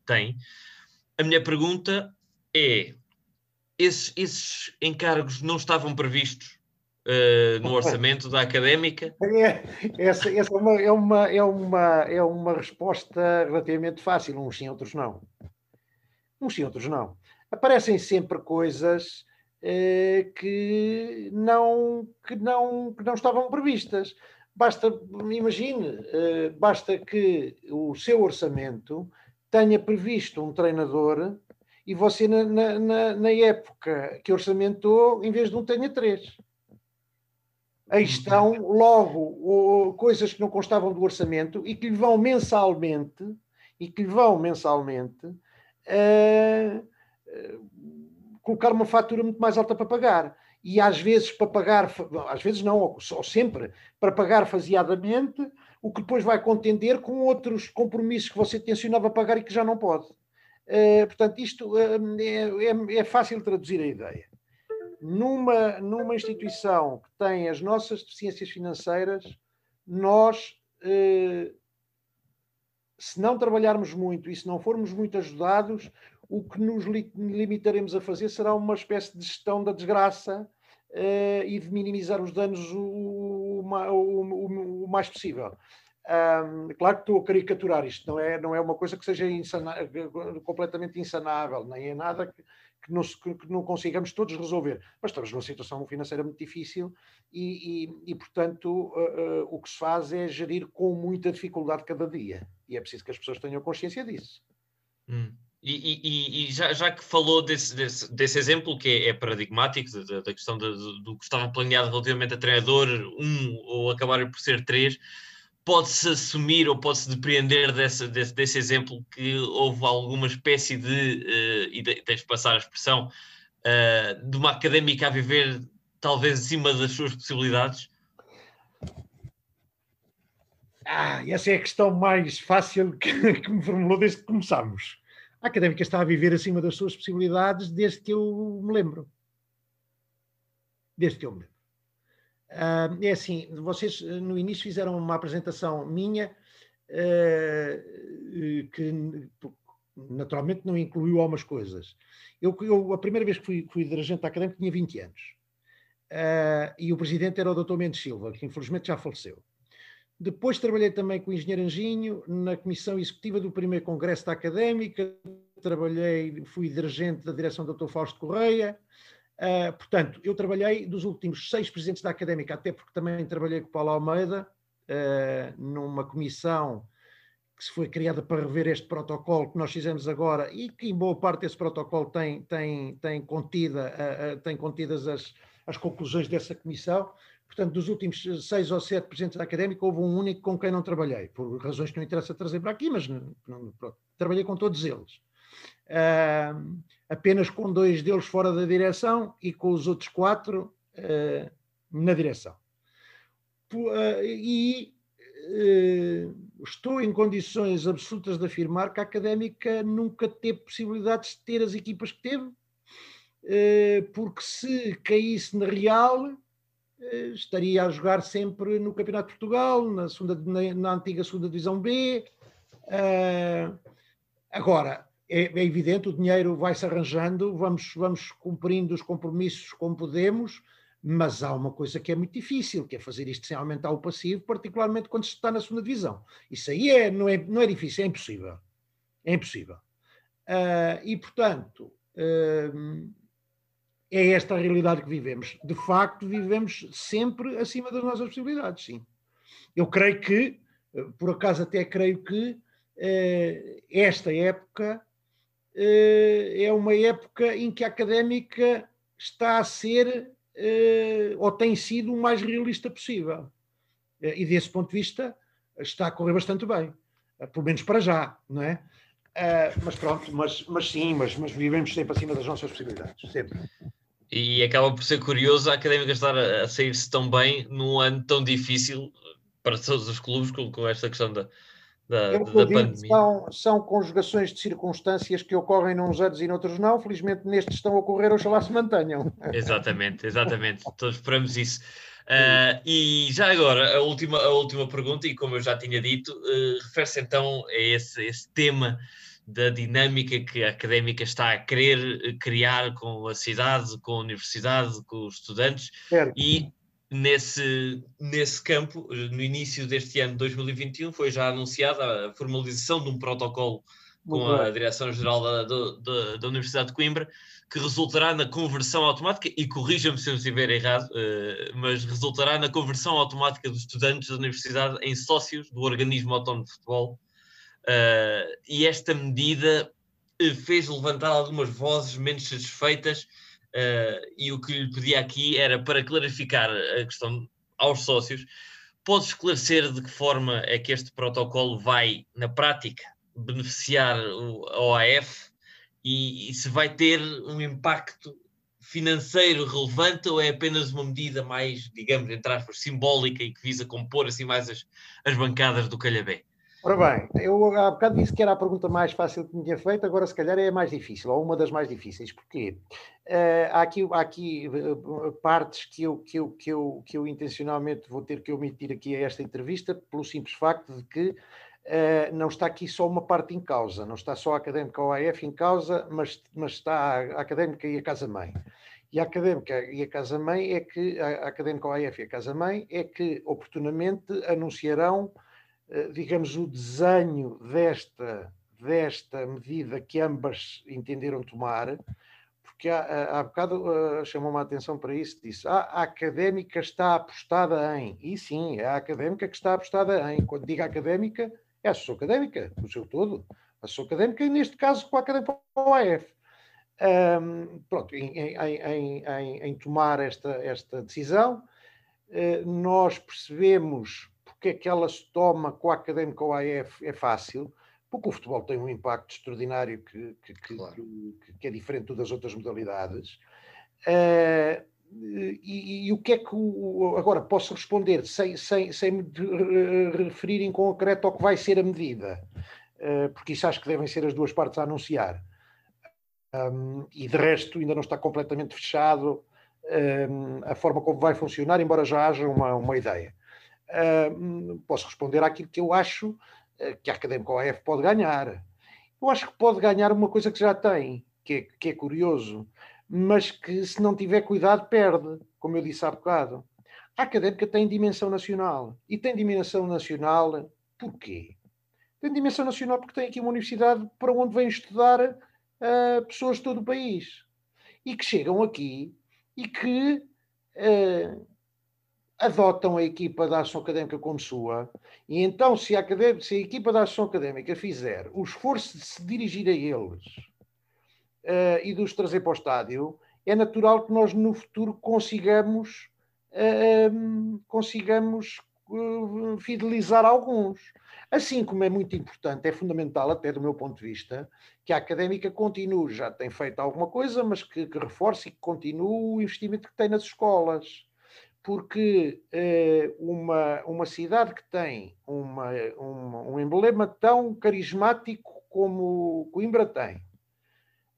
tem, a minha pergunta é: esses, esses encargos não estavam previstos Uh, no orçamento da académica? É, essa, essa é, uma, é, uma, é, uma, é uma resposta relativamente fácil, uns sim, outros não. Uns sim, outros não. Aparecem sempre coisas eh, que, não, que, não, que não estavam previstas. Basta, imagine, eh, basta que o seu orçamento tenha previsto um treinador e você, na, na, na época que orçamentou, em vez de um, tenha três. Aí estão, logo, coisas que não constavam do orçamento e que lhe vão mensalmente, e que lhe vão mensalmente colocar uma fatura muito mais alta para pagar. E às vezes para pagar, às vezes não, ou sempre, para pagar faseadamente, o que depois vai contender com outros compromissos que você tencionava pagar e que já não pode. Uh, portanto, isto uh, é, é, é, fácil traduzir a ideia. Numa, numa instituição que tem as nossas deficiências financeiras, nós, uh, se não trabalharmos muito e se não formos muito ajudados, o que nos li limitaremos a fazer será uma espécie de gestão da desgraça e de minimizar os danos o, o, o, o mais possível. Um, claro que estou a caricaturar isto, não é, não é uma coisa que seja insana, completamente insanável, nem é nada que, que, não, que, não, consigamos todos resolver. Mas estamos numa situação financeira muito difícil e, e, e portanto, uh, uh, o que se faz é gerir com muita dificuldade cada dia. E é preciso que as pessoas tenham consciência disso. Hum. E, e, já, já, que falou desse, desse, desse, exemplo, que é, é paradigmático, da, da questão do, do que estava planeado relativamente a treinador, um ou acabar por ser três, pode-se assumir ou pode-se depreender desse, desse, desse, exemplo que houve alguma espécie de, uh, e de, passar a expressão, uh, de uma académica a viver talvez acima das suas possibilidades? Ah, essa é a questão mais fácil que, que me formulou desde que começámos. A académica está a viver acima das suas possibilidades desde que eu me lembro. Desde que eu me lembro. Uh, é assim, vocês eh, no início fizeram uma apresentação minha uh, que naturalmente não incluiu algumas coisas. Eu, eu a primeira vez que fui, fui dirigente académico tinha 20 anos. Uh, e o presidente era o Dr. Mendes Silva, que infelizmente já faleceu. Depois trabalhei também com o engenheiro Anjinho na comissão executiva do primeiro congresso da académica, trabalhei, fui dirigente da direção do Dr. Fausto Correia, Uh, portanto, eu trabalhei dos últimos seis presidentes da académica, até porque também trabalhei com o Paulo Almeida, uh, numa comissão que foi criada para rever este protocolo que nós fizemos agora e que, em boa parte, esse protocolo tem, tem, tem, contida, tem contidas as, as conclusões dessa comissão. Portanto, dos últimos seis ou sete presidentes da académica, houve um único com quem não trabalhei, por razões que não interessa trazer para aqui, mas não, não, trabalhei com todos eles. Uh, apenas com dois deles fora da direção e com os outros quatro uh, na direção. Uh, e estou em condições absolutas de afirmar que a académica nunca teve possibilidades de ter as equipas que teve, porque se caísse na Real, estaria a jogar sempre no Campeonato de Portugal, na, segunda, na, na antiga segunda Divisão B. agora, é, é evidente, o dinheiro vai-se arranjando, vamos, vamos cumprindo os compromissos como podemos, mas há uma coisa que é muito difícil, que é fazer isto sem aumentar o passivo, particularmente quando se está na segunda divisão. Isso aí é, não, é, não é difícil, é impossível. É impossível. Uh, e, portanto, uh, é esta a realidade que vivemos. De facto, vivemos sempre acima das nossas possibilidades, sim. Eu creio que, por acaso até creio que, uh, esta época eh, é uma época em que a académica está a ser eh, ou tem sido o mais realista possível. Eh, e desse ponto de vista está a correr bastante bem, pelo menos para já, não é? mas pronto, mas, mas sim, mas, mas vivemos sempre acima das nossas possibilidades, sempre. E acaba por ser curioso a académica estar a sair-se tão bem num ano tão difícil para todos os clubes com, com esta questão da, da, da pandemia. São, são conjugações de circunstâncias que ocorrem nos anos e noutros não. Felizmente nestes estão a ocorrer, oxalá se mantenham. Exatamente, exatamente. Todos esperamos isso. Uh, e já agora, a última, a última pergunta, e como eu já tinha dito, uh, refere-se então a esse, esse tema da dinâmica que a académica está a querer criar com a cidade, com a universidade, com os estudantes, certo. e nesse, nesse campo, no início deste ano 2021, foi já anunciada a formalização de um protocolo com Muito a. Direção-Geral da, da, da, Universidade de Coimbra, que resultará na conversão automática, e corrija-me se eu estiver errado, uh, mas resultará na conversão automática dos estudantes da Universidade em sócios do Organismo Autónomo de Futebol. Uh, e esta medida eh, fez levantar algumas vozes menos satisfeitas Uh, e o que lhe pedi aqui era para clarificar a questão aos sócios. Pode esclarecer de que forma é que este protocolo vai, na prática, beneficiar a OAF e, e se vai ter um impacto financeiro relevante ou é apenas uma medida mais, digamos, entre aspas, simbólica e que visa compor assim mais as, as bancadas do Calhabé? Ora bem, eu há bocado disse que era a pergunta mais fácil que me tinha feito, agora se calhar é a mais difícil, ou uma das mais difíceis. Porquê? Uh, há aqui, há aqui uh, partes que eu, que, eu, que, eu, que eu intencionalmente vou ter que omitir aqui a esta entrevista, pelo simples facto de que uh, não está aqui só uma parte em causa, não está só a académica OAF em causa, mas, mas está a, académica e a casa-mãe. E a académica e a casa-mãe é que, a, académica OAF e a casa-mãe é que oportunamente anunciarão digamos, o desenho desta, desta medida que ambas entenderam tomar, porque há, há bocado uh, chamou-me a atenção para isso, disse, ah, a académica está apostada em, e sim, é a académica que está apostada em, quando digo académica, é a associação académica, o seu todo, a associação académica, e neste caso com a académica OAF. Um, pronto, em, em, em, em, tomar esta, esta decisão, uh, nós percebemos porque é que ela se toma com a Académica OAF é fácil, porque o futebol tem um impacto extraordinário que, que, claro. que, que é diferente das outras modalidades. Uh, e, e, o que é que o, agora posso responder sem, sem, sem me referir em concreto ao que vai ser a medida, uh, porque isso acho que devem ser as duas partes a anunciar. Um, e de resto ainda não está completamente fechado um, a forma como vai funcionar, embora já haja uma, uma ideia posso responder àquilo que eu acho uh, que a Académica OAF pode ganhar. Eu acho que pode ganhar uma coisa que já tem, que é, que é curioso, mas que se não tiver cuidado perde, como eu disse há bocado. A Académica tem dimensão nacional. E tem dimensão nacional porquê? Tem dimensão nacional porque tem aqui uma universidade para onde vêm estudar uh, pessoas de todo o país. E que chegam aqui e que uh, adotam a equipa da ação académica como sua, e então, se a, se a equipa da ação académica fizer o esforço de se dirigir a eles uh, e de os trazer para o estádio, é natural que nós no futuro consigamos, uh, consigamos uh, fidelizar alguns. Assim como é muito importante, é fundamental, até do meu ponto de vista, que a académica continue, já tem feito alguma coisa, mas que, que reforce e que continue o investimento que tem nas escolas porque eh, uma, uma cidade que tem uma, uma, um emblema tão carismático como Coimbra tem,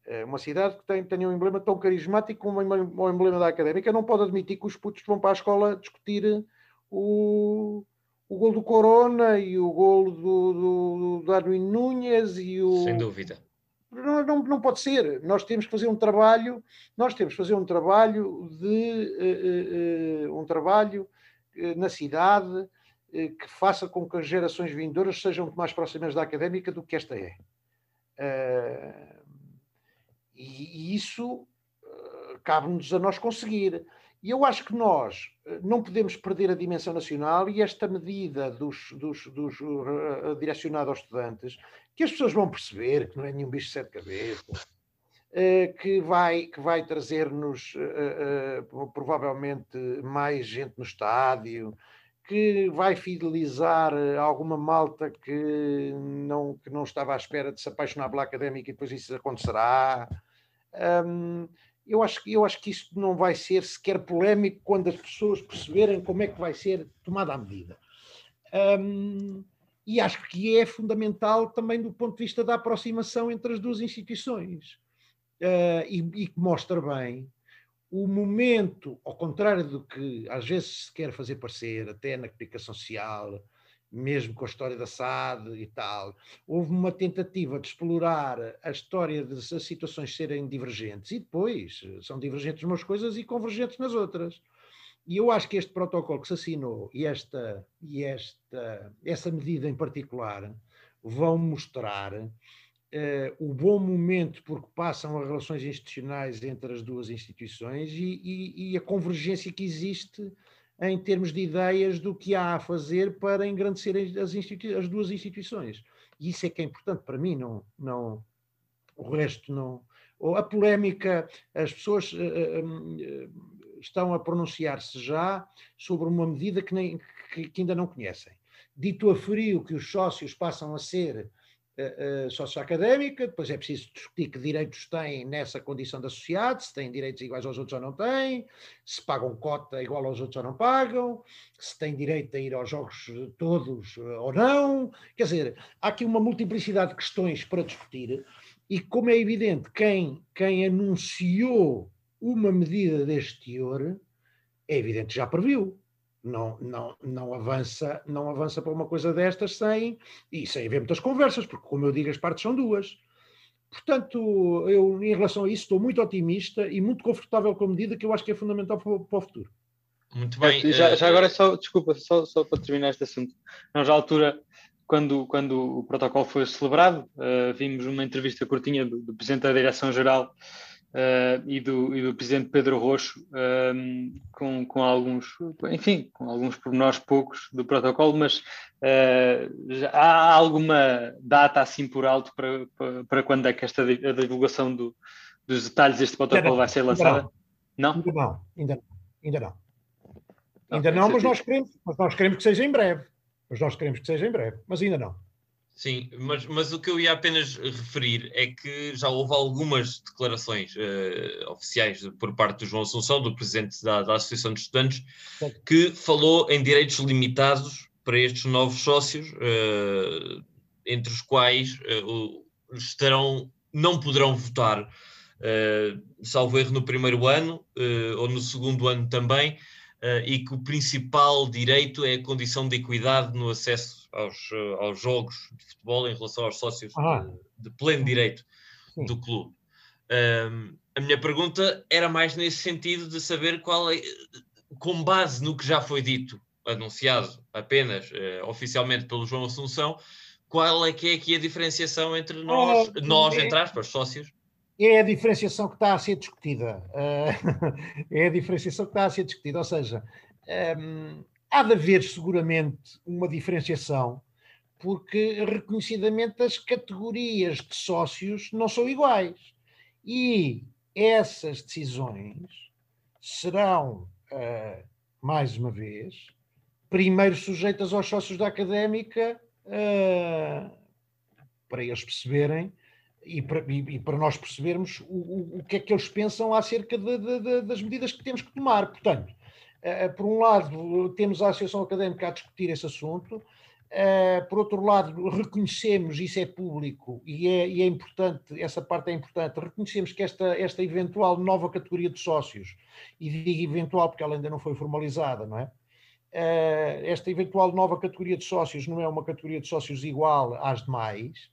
eh, uma cidade que tem, tem um emblema tão carismático como o emblema da académica, não pode admitir que os putos vão para a escola discutir o, o gol do Corona e o gol do, do, do Darwin Núñez e o. Sem dúvida não, não, não, pode ser. Nós temos que fazer um trabalho, nós temos que fazer um trabalho de uh, uh, um trabalho na cidade que faça com que as gerações vindouras sejam mais próximas da académica do que esta é. E, e, isso cabe-nos a nós conseguir. E eu acho que nós não podemos perder a dimensão nacional e esta medida dos, dos, dos uh, direcionada aos estudantes que as pessoas vão perceber que não é nenhum bicho de sete cabeças, uh, que vai, que vai trazer-nos uh, uh, provavelmente mais gente no estádio, que vai fidelizar alguma malta que não, que não estava à espera de se apaixonar pela académica e depois isso acontecerá. Um, eu acho, eu acho que isso não vai ser sequer polémico quando as pessoas perceberem como é que vai ser tomada a medida. Um, e acho que é fundamental também do ponto de vista da aproximação entre as duas instituições. Uh, e, que mostra bem o momento, ao contrário do que às vezes se quer fazer parecer, até na comunicação social, mesmo com a história da SAD e tal, houve uma tentativa de explorar a história das situações serem divergentes e depois são divergentes umas coisas e convergentes nas outras. E eu acho que este protocolo que se assinou e esta, e esta essa medida em particular vão mostrar uh, o bom momento porque passam as relações institucionais entre as duas instituições e, e, e, a convergência que existe em termos de ideias do que há a fazer para engrandecer as, as duas instituições. E isso é que é importante para mim, não, não o resto não. Ou a polémica, as pessoas. Uh, uh, estão a pronunciar-se já sobre uma medida que, nem, que, que, ainda não conhecem. Dito a frio que os sócios passam a ser uh, sócio-académica, depois é preciso discutir que direitos têm nessa condição de associado, se têm direitos iguais aos outros ou não têm, se pagam cota igual aos outros ou não pagam, se têm direito a ir aos jogos todos ou não. Quer dizer, há aqui uma multiplicidade de questões para discutir e, como é evidente, quem, quem anunciou uma medida deste teor, é evidente já previu não, não, não, avança, não avança para uma coisa destas sem, e sem haver muitas conversas, porque, como eu digo, as partes são duas. Portanto, eu, em relação a isso, estou muito otimista e muito confortável com a medida que eu acho que é fundamental para, para o futuro. Muito bem. Já, já, agora, só, desculpa, só, só para terminar este assunto. Nós, à altura, quando, quando o protocolo foi celebrado, uh, vimos uma entrevista curtinha do, do Presidente da Direção-Geral uh, e, do, e do presidente Pedro Roxo, um, com, com alguns, enfim, com alguns pormenores poucos do protocolo, mas uh, há alguma data assim por alto para, para, para quando é que esta a divulgação do, dos detalhes deste protocolo vai ser lançada? Não. Ainda não, ainda não, ainda não. Ainda não, mas nós, queremos, mas nós queremos que seja em breve. Mas nós queremos que seja em breve, mas ainda não. Sim, mas, mas o que eu ia apenas referir é que já houve algumas declarações uh, oficiais por parte do João Assunção, do presidente da, da Associação de Estudantes, que falou em direitos limitados para estes novos sócios, uh, entre os quais uh, estarão, não poderão votar, salvo erro, no primeiro ano ou no segundo ano também, e que o principal direito é a condição de equidade no acesso aos, eh, aos jogos de futebol em relação aos sócios ah. de, de, pleno direito Sim. do clube. Um, a minha pergunta era mais nesse sentido de saber qual é, com base no que já foi dito, anunciado apenas uh, oficialmente pelo João Assunção, qual é que é aqui a diferenciação entre nós, oh, nós é, entre aspas, sócios? É a diferenciação que está a ser discutida. Uh, é a diferenciação que está a ser discutida. Ou seja, um, há de haver seguramente uma diferenciação, porque reconhecidamente as categorias de sócios não são iguais. E essas decisões serão, uh, mais uma vez, primeiro sujeitas aos sócios da académica uh, para eles perceberem e para, e, para nós percebermos o, o, que é que eles pensam acerca de, de, de, das medidas que temos que tomar. Portanto, eh, eh, por um lado, temos a Associação Académica a discutir esse assunto, Uh, por outro lado, reconhecemos, isso é público e é, e é, importante, essa parte é importante, reconhecemos que esta, esta eventual nova categoria de sócios, e digo eventual porque ela ainda não foi formalizada, não é? Esta eventual nova categoria de sócios não é uma categoria de sócios igual às demais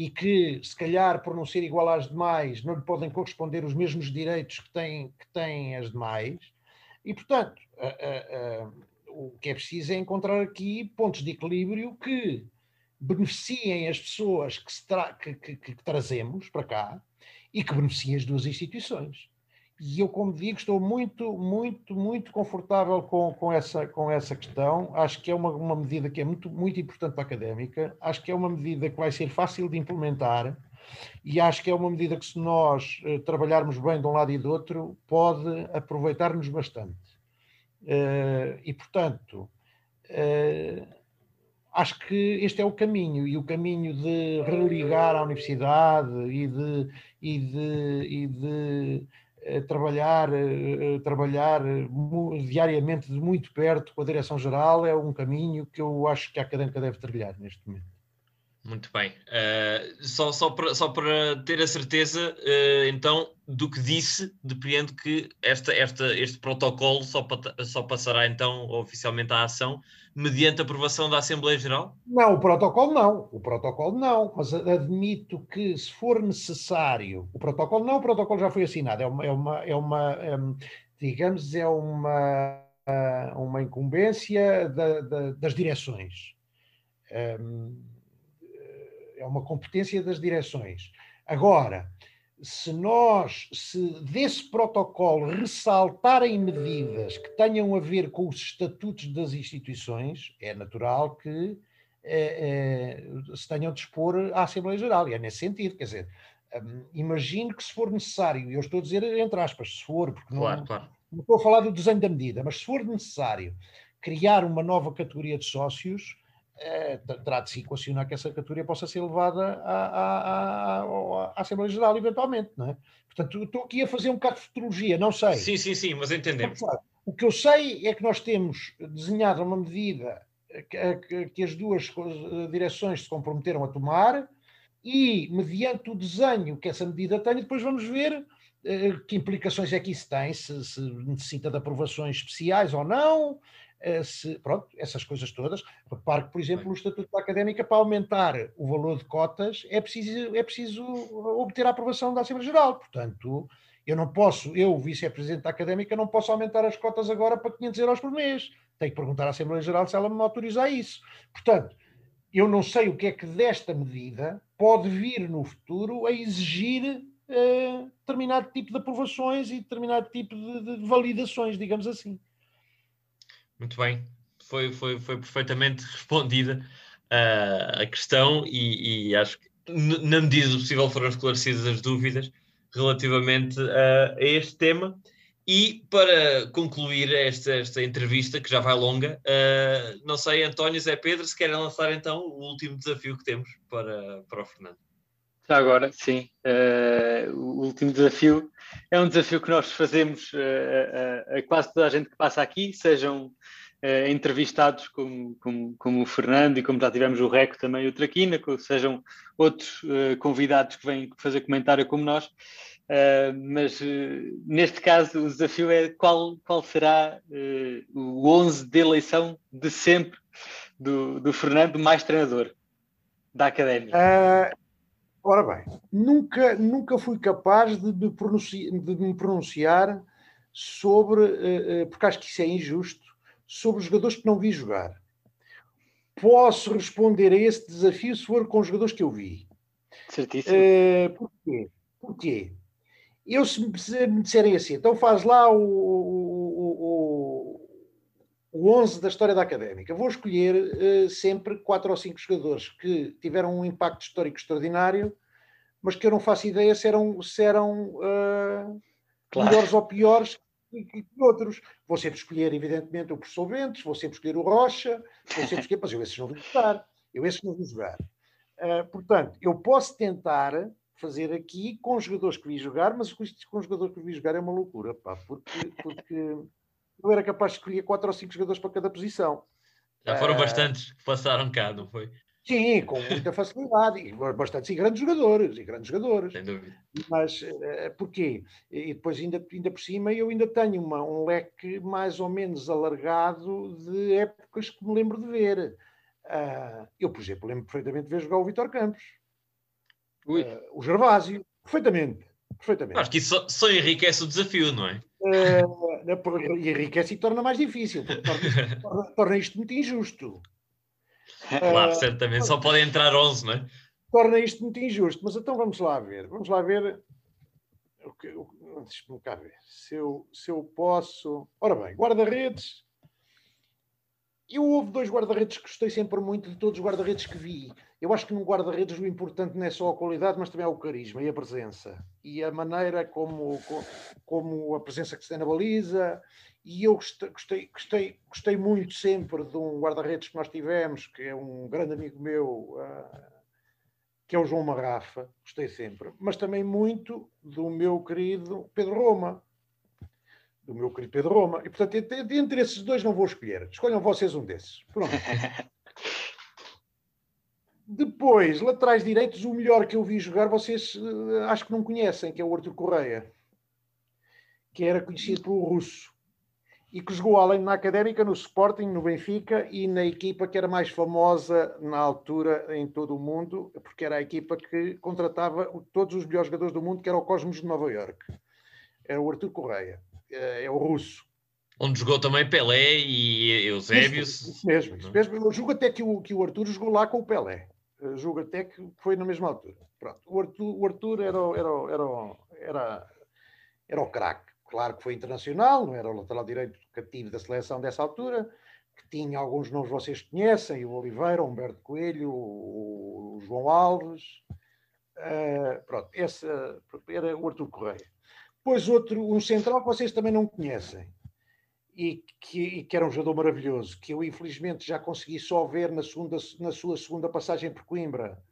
e que, se calhar, por não ser igual às demais, não lhe podem corresponder os mesmos direitos que têm, que têm as demais e, portanto, o que é preciso é encontrar aqui pontos de equilíbrio que beneficiem as pessoas que, tra que, que, que, trazemos para cá e que beneficiem as duas instituições. E eu, como digo, estou muito, muito, muito confortável com, com, essa, com essa questão. Acho que é uma, uma medida que é muito, muito importante para a académica. Acho que é uma medida que vai ser fácil de implementar e acho que é uma medida que, se nós uh, trabalharmos bem de um lado e do outro, pode aproveitar-nos bastante. Uh, e, portanto, uh, acho que este é o caminho, e o caminho de religar a universidade e de, e de, e de trabalhar, trabalhar diariamente de muito perto com a Direção-Geral é um caminho que eu acho que a académica deve trilhar neste momento. Muito bem. Uh, só, só, para, só para ter a certeza, uh, então, do que disse, depreendo que esta, esta, este protocolo só, só passará então oficialmente à ação mediante aprovação da Assembleia Geral? Não, o protocolo não. O protocolo não. Mas admito que, se for necessário, o protocolo não, o protocolo já foi assinado. É uma, é uma, é uma é, digamos, é uma, uma incumbência da, da, das direções. Um, é uma competência das direções. Agora, se nós, se desse protocolo ressaltarem medidas que tenham a ver com os estatutos das instituições, é natural que é, é, se tenham de expor à Assembleia Geral, e é nesse sentido, quer dizer, um, imagino que se for necessário, e eu estou a dizer entre aspas, se for, porque claro, não, claro. não estou a falar do desenho da medida, mas se for necessário criar uma nova categoria de sócios, é, terá de se equacionar que essa categoria possa ser levada à, à, à, à, Assembleia Geral, eventualmente, não é? Portanto, estou aqui a fazer um bocado de futurologia, não sei. Sim, sim, sim, mas entendemos. O que eu sei é que nós temos desenhado uma medida que, que as duas direções se comprometeram a tomar e, mediante o desenho que essa medida tem, depois vamos ver eh, que implicações é que isso tem, se, se necessita de aprovações especiais ou não, eh, se, pronto, essas coisas todas. Repare que, por exemplo, no Estatuto da Académica, para aumentar o valor de cotas, é preciso, é preciso obter a aprovação da Assembleia Geral. Portanto, eu não posso, eu, vice-presidente da Académica, não posso aumentar as cotas agora para 500 euros por mês. Tenho que perguntar à Assembleia Geral se ela me autoriza isso. Portanto, eu não sei o que é que desta medida pode vir no futuro a exigir eh, determinado tipo de aprovações e determinado tipo de, de validações, digamos assim. Muito bem, foi, foi, foi perfeitamente respondida uh, a questão e, e, acho que na medida do possível foram esclarecidas as dúvidas relativamente uh, a este tema. E para concluir esta, esta entrevista, que já vai longa, uh, não sei, António, Zé Pedro, se querem lançar então o último desafio que temos para, para o Fernando. Já agora, sim. Uh, o último desafio é um desafio que nós fazemos a quase toda a gente que passa aqui, sejam uh, entrevistados como, como, como, o Fernando e como já tivemos o Reco também o Traquina, sejam outros convidados que vêm fazer comentário como nós. mas neste caso o desafio é qual, qual será o 11 de eleição de sempre do, do Fernando mais treinador da Académica. Ora bem, nunca, nunca fui capaz de me pronunciar, de me pronunciar sobre, uh, uh, porque acho que isso é injusto, sobre os jogadores que não vi jogar. Posso responder a esse desafio se for com os jogadores que eu vi. Certíssimo. Uh, porquê? Porquê? Eu, se me disserem assim, então faz lá o, o, o, o 11 da história da académica, vou escolher uh, sempre quatro ou cinco jogadores que tiveram um impacto histórico extraordinário mas que eu não faço ideia se eram, se eram uh, claro. melhores ou piores que, outros. Vou sempre escolher, evidentemente, o professor Bentes, vou sempre escolher o Rocha, vou sempre escolher, mas eu esses não vou jogar. Eu esses não vou jogar. Uh, portanto, eu posso tentar fazer aqui com os jogadores que vi jogar, mas com os jogadores que vi jogar é uma loucura, pá, porque, porque eu era capaz de escolher quatro ou cinco jogadores para cada posição. Já foram uh, bastantes que passaram cá, não foi? Sim, com muita facilidade, e bastante, e grandes jogadores, e grandes jogadores. Sem dúvida. Mas uh, porquê? E depois, ainda, ainda por cima, eu ainda tenho uma, um leque mais ou menos alargado de épocas que me lembro de ver. Uh, eu, por exemplo, lembro perfeitamente de ver jogar o Vitor Campos, uh, o Gervásio, perfeitamente. perfeitamente. Acho que isso só, só enriquece o desafio, não é? Uh, enriquece e torna mais difícil, torna, torna, torna isto muito injusto. Claro, uh, certamente, só podem entrar 11, não é? Torna isto muito injusto, mas então vamos lá ver. Vamos lá ver. Deixa-me cá ver. Se eu, se eu posso. Ora bem, guarda-redes. Eu houve dois guarda-redes que gostei sempre muito de todos os guarda-redes que vi. Eu acho que num guarda-redes o importante não é só a qualidade, mas também é o carisma e a presença. E a maneira como, como a presença que se tem na baliza e eu gostei, gostei, gostei muito sempre de um guarda-redes que nós tivemos, que é um grande amigo meu, uh, que é o João Marrafa, gostei sempre, mas também muito do meu querido Pedro Roma. Do meu querido Pedro Roma. E portanto, entre, esses dois não vou escolher. Escolham vocês um desses. Pronto. Depois, laterais direitos, o melhor que eu vi jogar, vocês uh, acho que não conhecem, que é o Arthur Correia, que era conhecido pelo russo e que jogou além na Académica, no Sporting, no Benfica e na equipa que era mais famosa na altura em todo o mundo, porque era a equipa que contratava todos os melhores jogadores do mundo, que era o Cosmos de Nova York. Era o Artur Correia, é, é o russo. Onde jogou também Pelé e Eusébio. Isso, isso mesmo, isso mesmo. Eu julgo até que o, que o Arthur jogou lá com o Pelé. Eu julgo até que foi na mesma altura. Pronto. O Arthur, o Arthur era, era, era, era, era o craque claro que foi internacional, não era o lateral direito cativo da seleção dessa altura, que tinha alguns nomes vocês conhecem, o Oliveira, o Humberto Coelho, o, João Alves, uh, pronto, esse era o Artur Correia. Depois outro, um central que vocês também não conhecem, e que, e que, era um jogador maravilhoso, que eu infelizmente já consegui só ver na, segunda, na sua segunda passagem por Coimbra,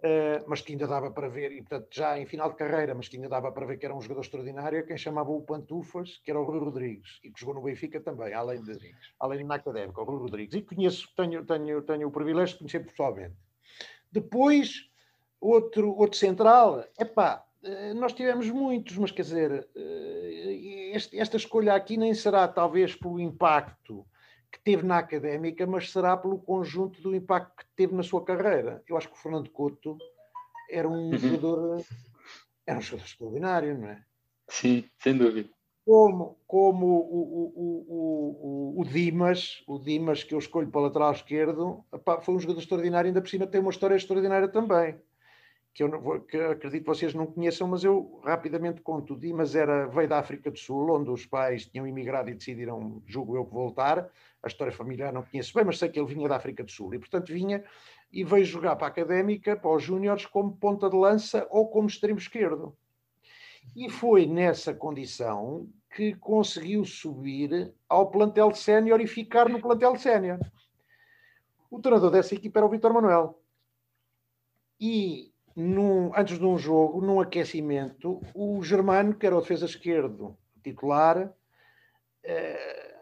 uh, mas que ainda dava para ver, e portanto já em final de carreira, mas que ainda dava para ver que era um jogador extraordinário, quem chamava o Pantufas, que era o Rui Rodrigues, e que jogou no Benfica também, além de, além de na Académica, o Rui Rodrigues, e conheço, tenho, tenho, tenho o privilégio de conhecer pessoalmente. Depois, outro, outro central, epá, eh, nós tivemos muitos, mas quer dizer, eh, este, esta escolha aqui nem será talvez pelo impacto que teve na académica, mas será pelo conjunto do impacto que teve na sua carreira. Eu acho que o Fernando Couto era um uhum. jogador, era um jogador extraordinário, não é? Sim, sem dúvida. Como, como o, o, o, o, Dimas, o Dimas que eu escolho para o lateral esquerdo, foi um jogador extraordinário, ainda por cima tem uma história extraordinária também que eu que acredito que vocês não conheçam, mas eu rapidamente conto. O Dimas era, veio da África do Sul, onde os pais tinham imigrado e decidiram, julgo eu, voltar. A história familiar não conheço bem, mas sei que ele vinha da África do Sul. E, portanto, vinha e veio jogar para a Académica, para os Júniores, como ponta de lança ou como extremo esquerdo. E foi nessa condição que conseguiu subir ao plantel sénior e ficar no plantel sénior. O treinador dessa equipa era o Vitor Manuel. E num, antes de um jogo, num aquecimento, o Germano, que era o defesa esquerdo titular, eh,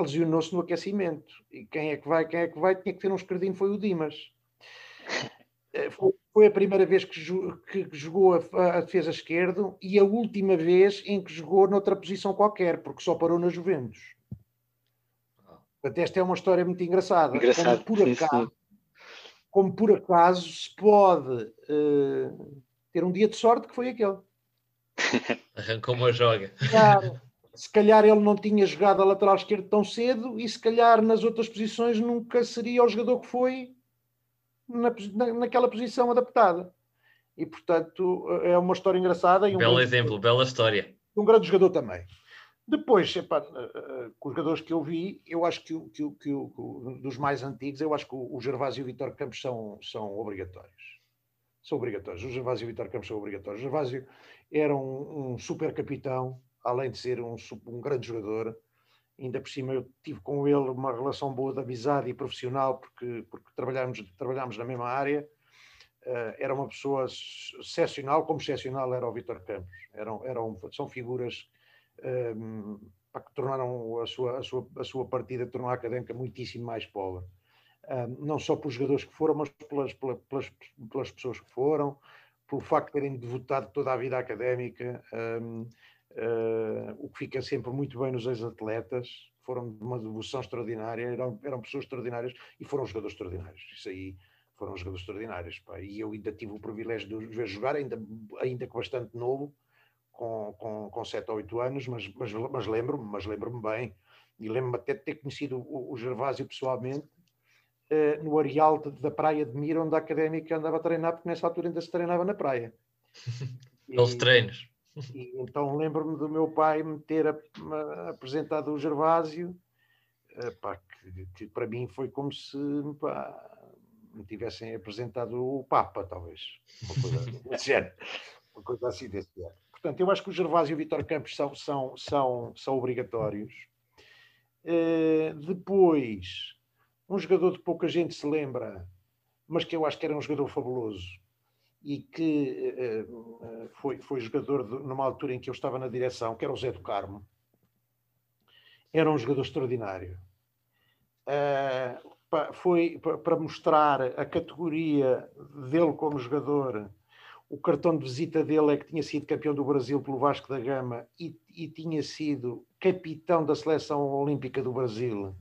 lesionou-se no aquecimento. E quem é que vai, quem é que vai, tinha que ter um esquerdinho, foi o Dimas. Eh, foi, foi, a primeira vez que, que jogou a, a, defesa esquerdo e a última vez em que jogou noutra posição qualquer, porque só parou na Juventus. Portanto, esta é uma história muito engraçada. Engraçado, Como por acaso, como por acaso se pode uh, ter um dia de sorte que foi aquele. Arrancou uma joga. Claro, se calhar ele não tinha jogado a lateral esquerdo tão cedo e se calhar nas outras posições nunca seria o jogador que foi na, na, naquela posição adaptada. E portanto é uma história engraçada. E um Belo exemplo, bela história. Um grande jogador também. Depois, eh, eh, com os jogadores que eu vi, eu acho que, que, que, que dos mais antigos, eu acho que o Gervásio e o Vitor Campos são, são obrigatórios. São obrigatórios. O Gervásio e o Vitor Campos são obrigatórios. O Gervásio era um, um super capitão, além de ser um, um grande jogador. Ainda por cima, eu tive com ele uma relação boa de amizade e profissional, porque, porque trabalhámos, trabalhámos na mesma área. Uh, era uma pessoa excepcional, como excepcional era o Vitor Campos. Eram, eram, são figuras que tornaram a sua, a, sua, a sua partida, tornou a académica muitíssimo mais pobre. Um, não só pelos jogadores que foram, mas pelas, pelas, pelas pessoas que foram, pelo facto de terem devotado toda a vida académica, uh, ah, o que fica sempre muito bem nos ex-atletas, foram de uma devoção extraordinária, eram, eram pessoas extraordinárias e foram jogadores extraordinários. Isso aí foram jogadores extraordinários. Pá. E eu ainda tive o privilégio de os ver jogar, ainda, ainda que bastante novo, com, com, com 7 ou 8 anos, mas, mas, mas lembro-me, mas lembro-me bem. E lembro-me até de ter conhecido o, o Gervásio pessoalmente uh, no areal de, da praia de Mira, onde a académica andava a treinar, porque nessa altura ainda se treinava na praia. Pelos treinos. E, então lembro-me do meu pai me ter a, a, apresentado o Gervásio, uh, pá, que, que, para mim foi como se pá, me tivessem apresentado o Papa, talvez. Uma coisa desse género. Uma coisa assim desse género. Portanto, eu acho que o Gervásio e o Vitor Campos são, são, são, são obrigatórios. Uh, depois, um jogador de pouca gente se lembra, mas que eu acho que era um jogador fabuloso e que uh, foi, foi jogador de, numa altura em que eu estava na direção, que era o Zé do Carmo. Era um jogador extraordinário. Uh, foi para mostrar a categoria dele como jogador o cartão de visita dele é que tinha sido campeão do Brasil pelo Vasco da Gama e, e tinha sido capitão da seleção olímpica do Brasil,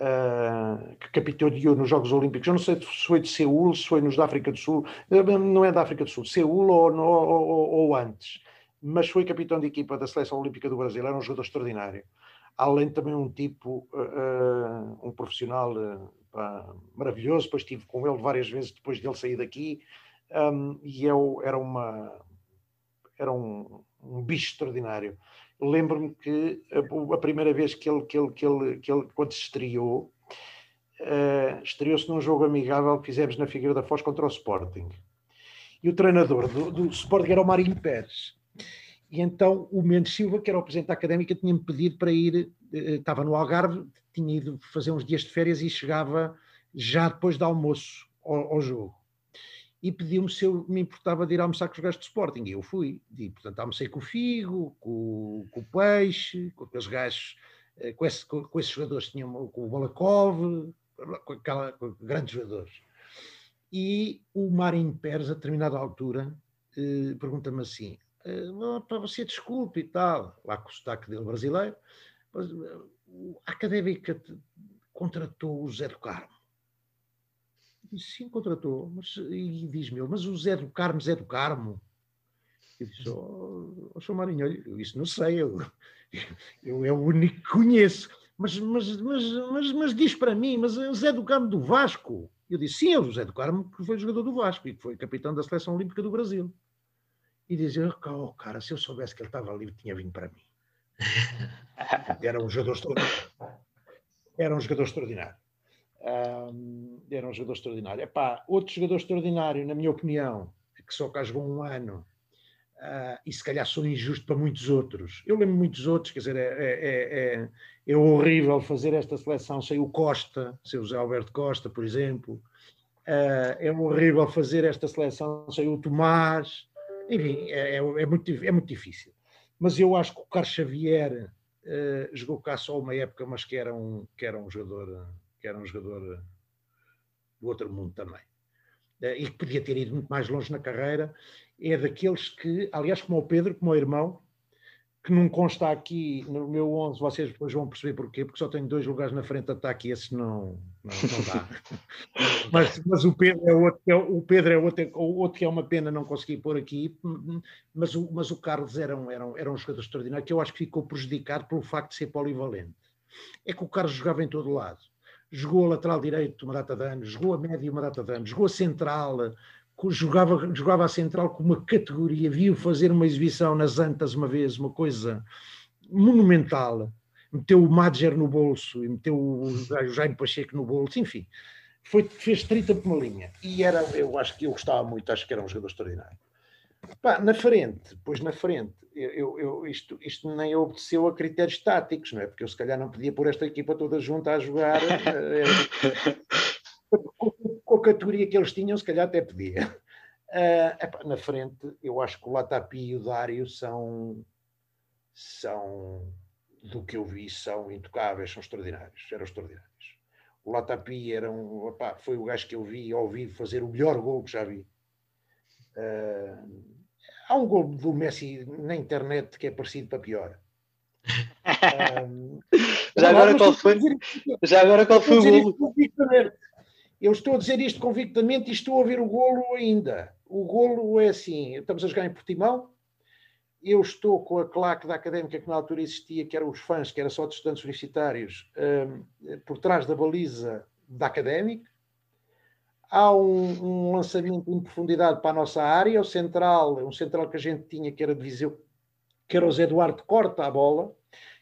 uh, que capitaneou nos Jogos Olímpicos. Eu não sei se foi de Seul, se foi nos da África do Sul, não é da África do Sul, Seul ou, ou, ou, antes, mas foi capitão de equipa da seleção olímpica do Brasil. Era um jogador extraordinário. Além também um tipo, uh, um profissional uh, maravilhoso. Depois estive com ele várias vezes depois dele sair daqui um, e eu era uma era um, um bicho extraordinário. Lembro-me que a, a, primeira vez que ele, que ele, que ele, que ele quando se estreou, uh, estreou-se num jogo amigável que fizemos na Figueira da Foz contra o Sporting. E o treinador do, do Sporting era o Marinho Pérez. E então o Mendes Silva, que era o presidente da académica, tinha-me pedido para ir estava no Algarve, tinha ido fazer uns dias de férias e chegava já depois do almoço ao, ao jogo. E pediu-me se eu me importava de ir almoçar com os gajos de Sporting. E eu fui. E, portanto, almocei com o Figo, com, com o Peixe, com aqueles gajos, eh, com, esse, com, com esses jogadores, tinham, com o Balakov, com, aquela, com grandes jogadores. E o Marinho Pérez, a determinada altura, eh, pergunta-me assim: eh, para você desculpe e tal, lá com o sotaque dele brasileiro, mas eh, a académica contratou o Zé do Carmo. Disse, sim, contratou. Mas, e diz-me mas o Zé do Carmo, Zé do Carmo? Eu disse, oh, oh Marinho, eu isso não sei, eu, eu é o único que conheço. Mas, mas, mas, mas, mas diz para mim, mas é o Zé do Carmo do Vasco. Eu disse, sim, é o José do Carmo, que foi jogador do Vasco e que foi capitão da Seleção Olímpica do Brasil. E dizia, oh, cara, se eu soubesse que ele estava ali, tinha vindo para mim. Era um jogador extraordinário. Era um jogador extraordinário. Um, era um jogador extraordinário. Epá, outro jogador extraordinário, na minha opinião, que só cá jogou um ano, uh, e se calhar sou injusto para muitos outros. Eu lembro muitos outros, quer dizer, é, é, é, é horrível fazer esta seleção sem o Costa, sem o José Alberto Costa, por exemplo. Uh, é horrível fazer esta seleção sem o Tomás. Enfim, é, é, é, muito, é muito difícil. Mas eu acho que o Carlos Xavier uh, jogou cá só uma época, mas que era um, que era um jogador que era um jogador do outro mundo também. Uh, e que podia ter ido muito mais longe na carreira é daqueles que, aliás, como o Pedro, como o irmão, que não consta aqui no meu 11, vocês depois vão perceber porquê, porque só tenho dois lugares na frente de ataque e esse não, não, não dá. mas, mas o Pedro é outro, é, o Pedro é outro, outro que é uma pena não conseguir pôr aqui, mas o, mas o Carlos era um, era, um, era um jogador extraordinário que eu acho que ficou prejudicado pelo facto de ser polivalente. É que o Carlos jogava em todo lado. Jogou a lateral direito uma data de anos, jogou a médio uma data de anos, jogou a central, jogava, jogava a central com uma categoria, viu fazer uma exibição nas Antas uma vez, uma coisa monumental. Meteu o Madger no bolso e meteu o Jaime Pacheco no bolso, enfim. Foi, fez 30 por uma linha. E era, eu acho que eu gostava muito, acho que era um jogador extraordinário. Pá, na frente, pois na frente, eu, eu, isto, isto nem obedeceu a critérios táticos, não é? Porque eu se calhar não podia pôr esta equipa toda junta a jogar. Eh, com a categoria que eles tinham, se calhar até podia. Uh, na frente, eu acho que o Latapi e o Dário são, são, do que eu vi, são intocáveis, são extraordinários, eram extraordinários. O Latapi era um, epá, foi o gajo que eu vi ao vivo fazer o melhor gol que já vi. Uh, há um gol do Messi na internet que é parecido para pior. Uh, já, agora qual foi, já agora qual foi o gol? Eu estou a dizer isto convictamente e estou a ver o golo ainda. O golo é assim: estamos a jogar em Portimão, eu estou com a claque da académica que na altura existia, que eram os fãs, que era só de estudantes universitários, um, por trás da baliza da académica. Há um, um, lançamento em profundidade para a nossa área, o central, um central que a gente tinha, que era de Viseu, que era o Zé Eduardo, corta a bola,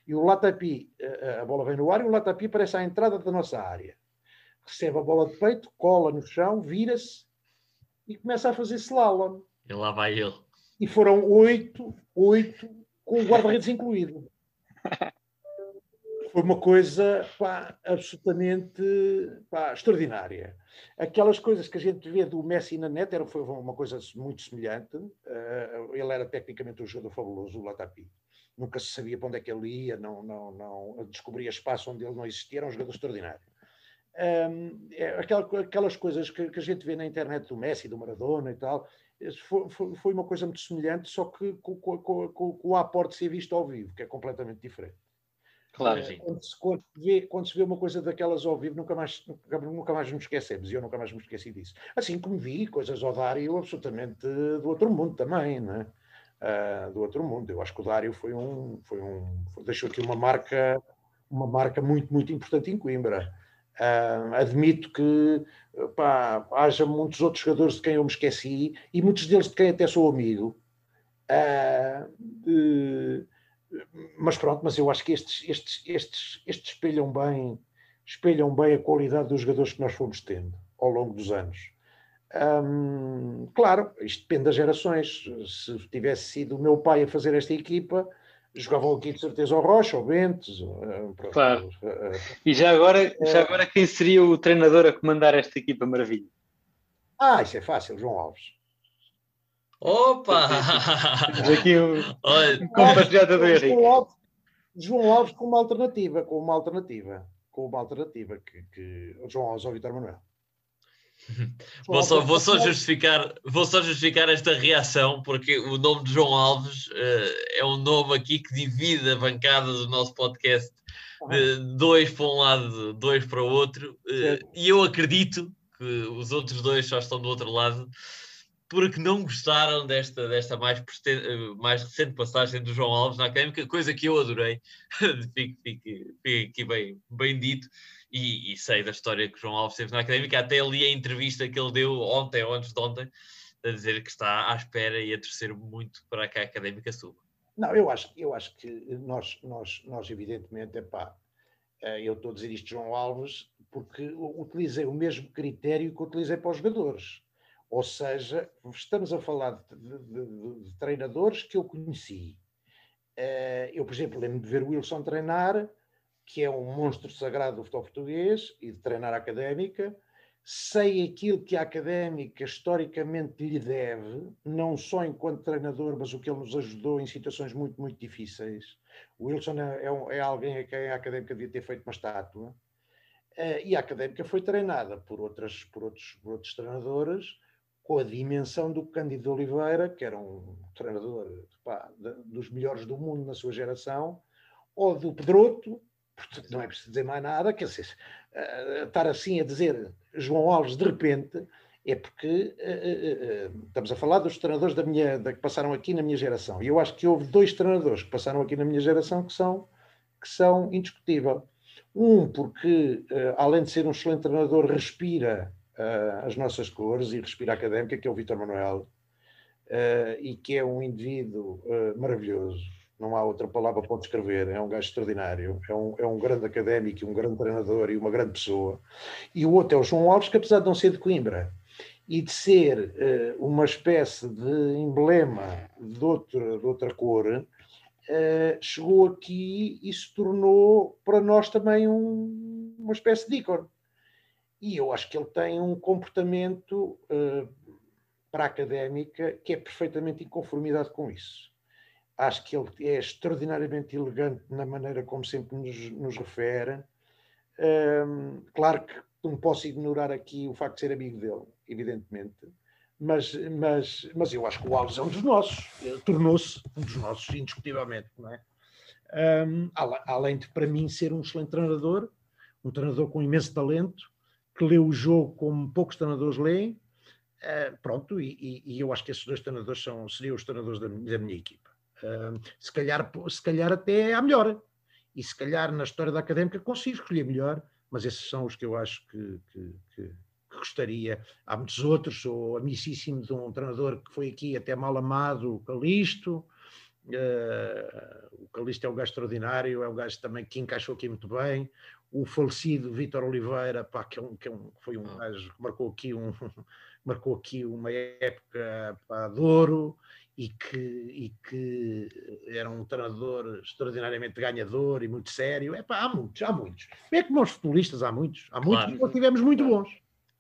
e o Latapi, a bola vem no ar, e o Latapi parece à entrada da nossa área recebe a bola de peito, cola no chão, vira-se e começa a fazer slalom. E lá vai ele. E foram oito, oito, com o guarda-redes incluído. Foi uma coisa pá, absolutamente pá, extraordinária. Aquelas coisas que a gente vê do Messi na net era, foi uma coisa muito semelhante. Uh, ele era tecnicamente um jogador fabuloso, o Latapi. Nunca se sabia para onde é que ele ia, não, não, não descobria espaço onde ele não existia, era um jogador extraordinário um, é aquelas coisas que, que, a gente vê na internet do Messi, do Maradona e tal, foi, foi, uma coisa muito semelhante, só que com, com, com, com, o aporte ser visto ao vivo, que é completamente diferente. Claro, sim. Quando se, quando, vê, quando se vê uma coisa daquelas ao vivo, nunca mais, nunca, nunca mais nos esquecemos, e eu nunca mais me esqueci disso. Assim como vi coisas ao Dário absolutamente do outro mundo também, não é? Uh, do outro mundo. Eu acho que o Dário foi um, foi um, deixou aqui uma marca, uma marca muito, muito importante em Coimbra. Uh, admito que pá, haja muitos outros jogadores de quem eu me esqueci e muitos deles de quem até sou amigo. Uh, uh, mas pronto, mas eu acho que estes, estes, estes, estes espelham bem espelham bem a qualidade dos jogadores que nós fomos tendo ao longo dos anos. Um, claro, isto depende das gerações. Se tivesse sido o meu pai a fazer esta equipa, jogavam aqui de certeza o Rocha, o Bentes. Claro. E já agora, já agora quem seria o treinador a comandar esta equipa maravilha? Ah, isso é fácil, João Alves. Opa! Temos aqui um, Olha, compatriota do Henrique. João Alves, João Alves com uma alternativa, com uma alternativa, com uma alternativa que, que João Alves ou Vitor Manuel. Vou só, vou, só justificar, vou só justificar esta reação, porque o nome de João Alves uh, é um nome aqui que divide a bancada do nosso podcast de dois para um lado, dois para o outro, uh, e eu acredito que os outros dois só estão do outro lado porque não gostaram desta, desta mais, mais recente passagem do João Alves na académica, coisa que eu adorei, fico, aqui bem, bem dito, e, e, sei da história que o João Alves teve na académica, até li a entrevista que ele deu ontem ou antes de ontem, a dizer que está à espera e a torcer muito para que a académica suba. Não, eu acho, eu acho que nós, nós, nós evidentemente, eh, eu estou a dizer isto João Alves porque utilizei o mesmo critério que utilizei para os jogadores ou seja, estamos a falar de, de, de, treinadores que eu conheci. Uh, eu, por exemplo, lembro de ver o Wilson treinar, que é um monstro sagrado do futebol português, e de treinar a académica. Sei aquilo que a académica historicamente lhe deve, não só enquanto treinador, mas o que ele nos ajudou em situações muito, muito difíceis. O Wilson é, é, é alguém a quem a académica devia ter feito uma estátua. Uh, e a académica foi treinada por, outras, por, outros, por outros treinadores com a dimensão do Cândido Oliveira, que era um treinador pá, dos melhores do mundo na sua geração, ou do Pedroto, portanto não é preciso dizer mais nada, quer dizer, uh, estar assim a dizer João Alves de repente é porque uh, uh, estamos a falar dos treinadores da minha, da, que passaram aqui na minha geração. E eu acho que houve dois treinadores que passaram aqui na minha geração que são, que são indiscutíveis. Um, porque além de ser um excelente treinador, respira uh, as nossas cores e respira académica, que é o Vitor Manuel, uh, e que é um indivíduo uh, maravilhoso. Não há outra palavra para descrever. É um gajo extraordinário. É um, é um grande académico, um grande treinador e uma grande pessoa. E o outro é o João Alves, que apesar de não ser de Coimbra e de ser uma espécie de emblema de outra, de outra cor, chegou aqui e se tornou para nós também um, uma espécie de ícone. E eu acho que ele tem um comportamento uh, para a académica que é perfeitamente em conformidade com isso. Acho que ele é extraordinariamente elegante na maneira como sempre nos, nos refere. Um, claro que não posso ignorar aqui o facto de ser amigo dele, evidentemente, mas, mas, mas eu acho que o Alves é um dos nossos, tornou-se um dos nossos, indiscutivelmente, não é? Um, além de, para mim, ser um excelente treinador, um treinador com imenso talento, que lê o jogo como poucos treinadores leem, uh, pronto, e, e, eu acho que esses dois treinadores são, seriam os treinadores da, da minha equipa. Uh, se, calhar, se calhar até a melhor, e se calhar na história da académica consigo escolher melhor, mas esses são os que eu acho que, que, que, gostaria. Há muitos outros, sou amicíssimo de um treinador que foi aqui até mal amado, o Calisto. Uh, o Calisto é um gajo extraordinário, é um gajo também que encaixou aqui muito bem o falecido Vítor Oliveira, pá, que, é um, que é um, foi um ah. gajo que marcou aqui, um, marcou aqui uma época pá, de ouro e que, e que era um treinador extraordinariamente ganhador e muito sério. É pá, há muitos, há muitos. É como os futebolistas, há muitos, há muitos, claro. e nós tivemos muito bons.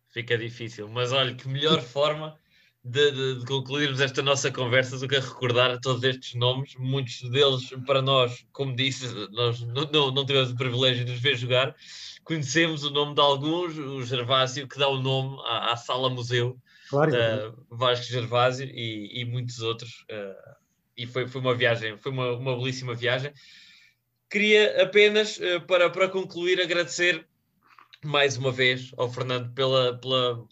Fica difícil, mas olha que melhor forma de, de, de, concluirmos esta nossa conversa do que a recordar todos estes nomes, muitos deles para nós, como disse, nós não, não, não tivemos o privilégio de os ver jogar, conhecemos o nome de alguns, o Gervásio, que dá o nome à, à Sala Museu, claro, uh, Vasco Gervásio e, e muitos outros, uh, e foi, foi uma viagem, foi uma, uma belíssima viagem. Queria apenas, uh, para, para concluir, agradecer mais uma vez ao Fernando pela, pela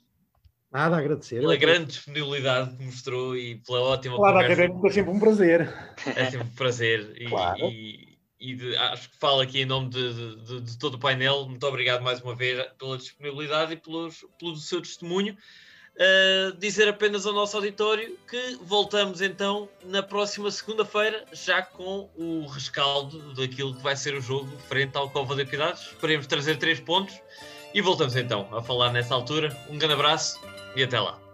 Nada a agradecer. Pela grande disponibilidade que mostrou e pela ótima claro, conversa. Claro, é sempre um prazer. É sempre um prazer. E, claro. e, e de, acho que falo aqui em nome de, de, de, todo o painel. Muito obrigado mais uma vez pela disponibilidade e pelos, pelo seu testemunho. Uh, dizer apenas ao nosso auditório que voltamos então na próxima segunda-feira, já com o rescaldo daquilo que vai ser o jogo frente ao Cova de Piedades. Esperemos trazer três pontos e voltamos então a falar nessa altura. Um grande abraço e até lá.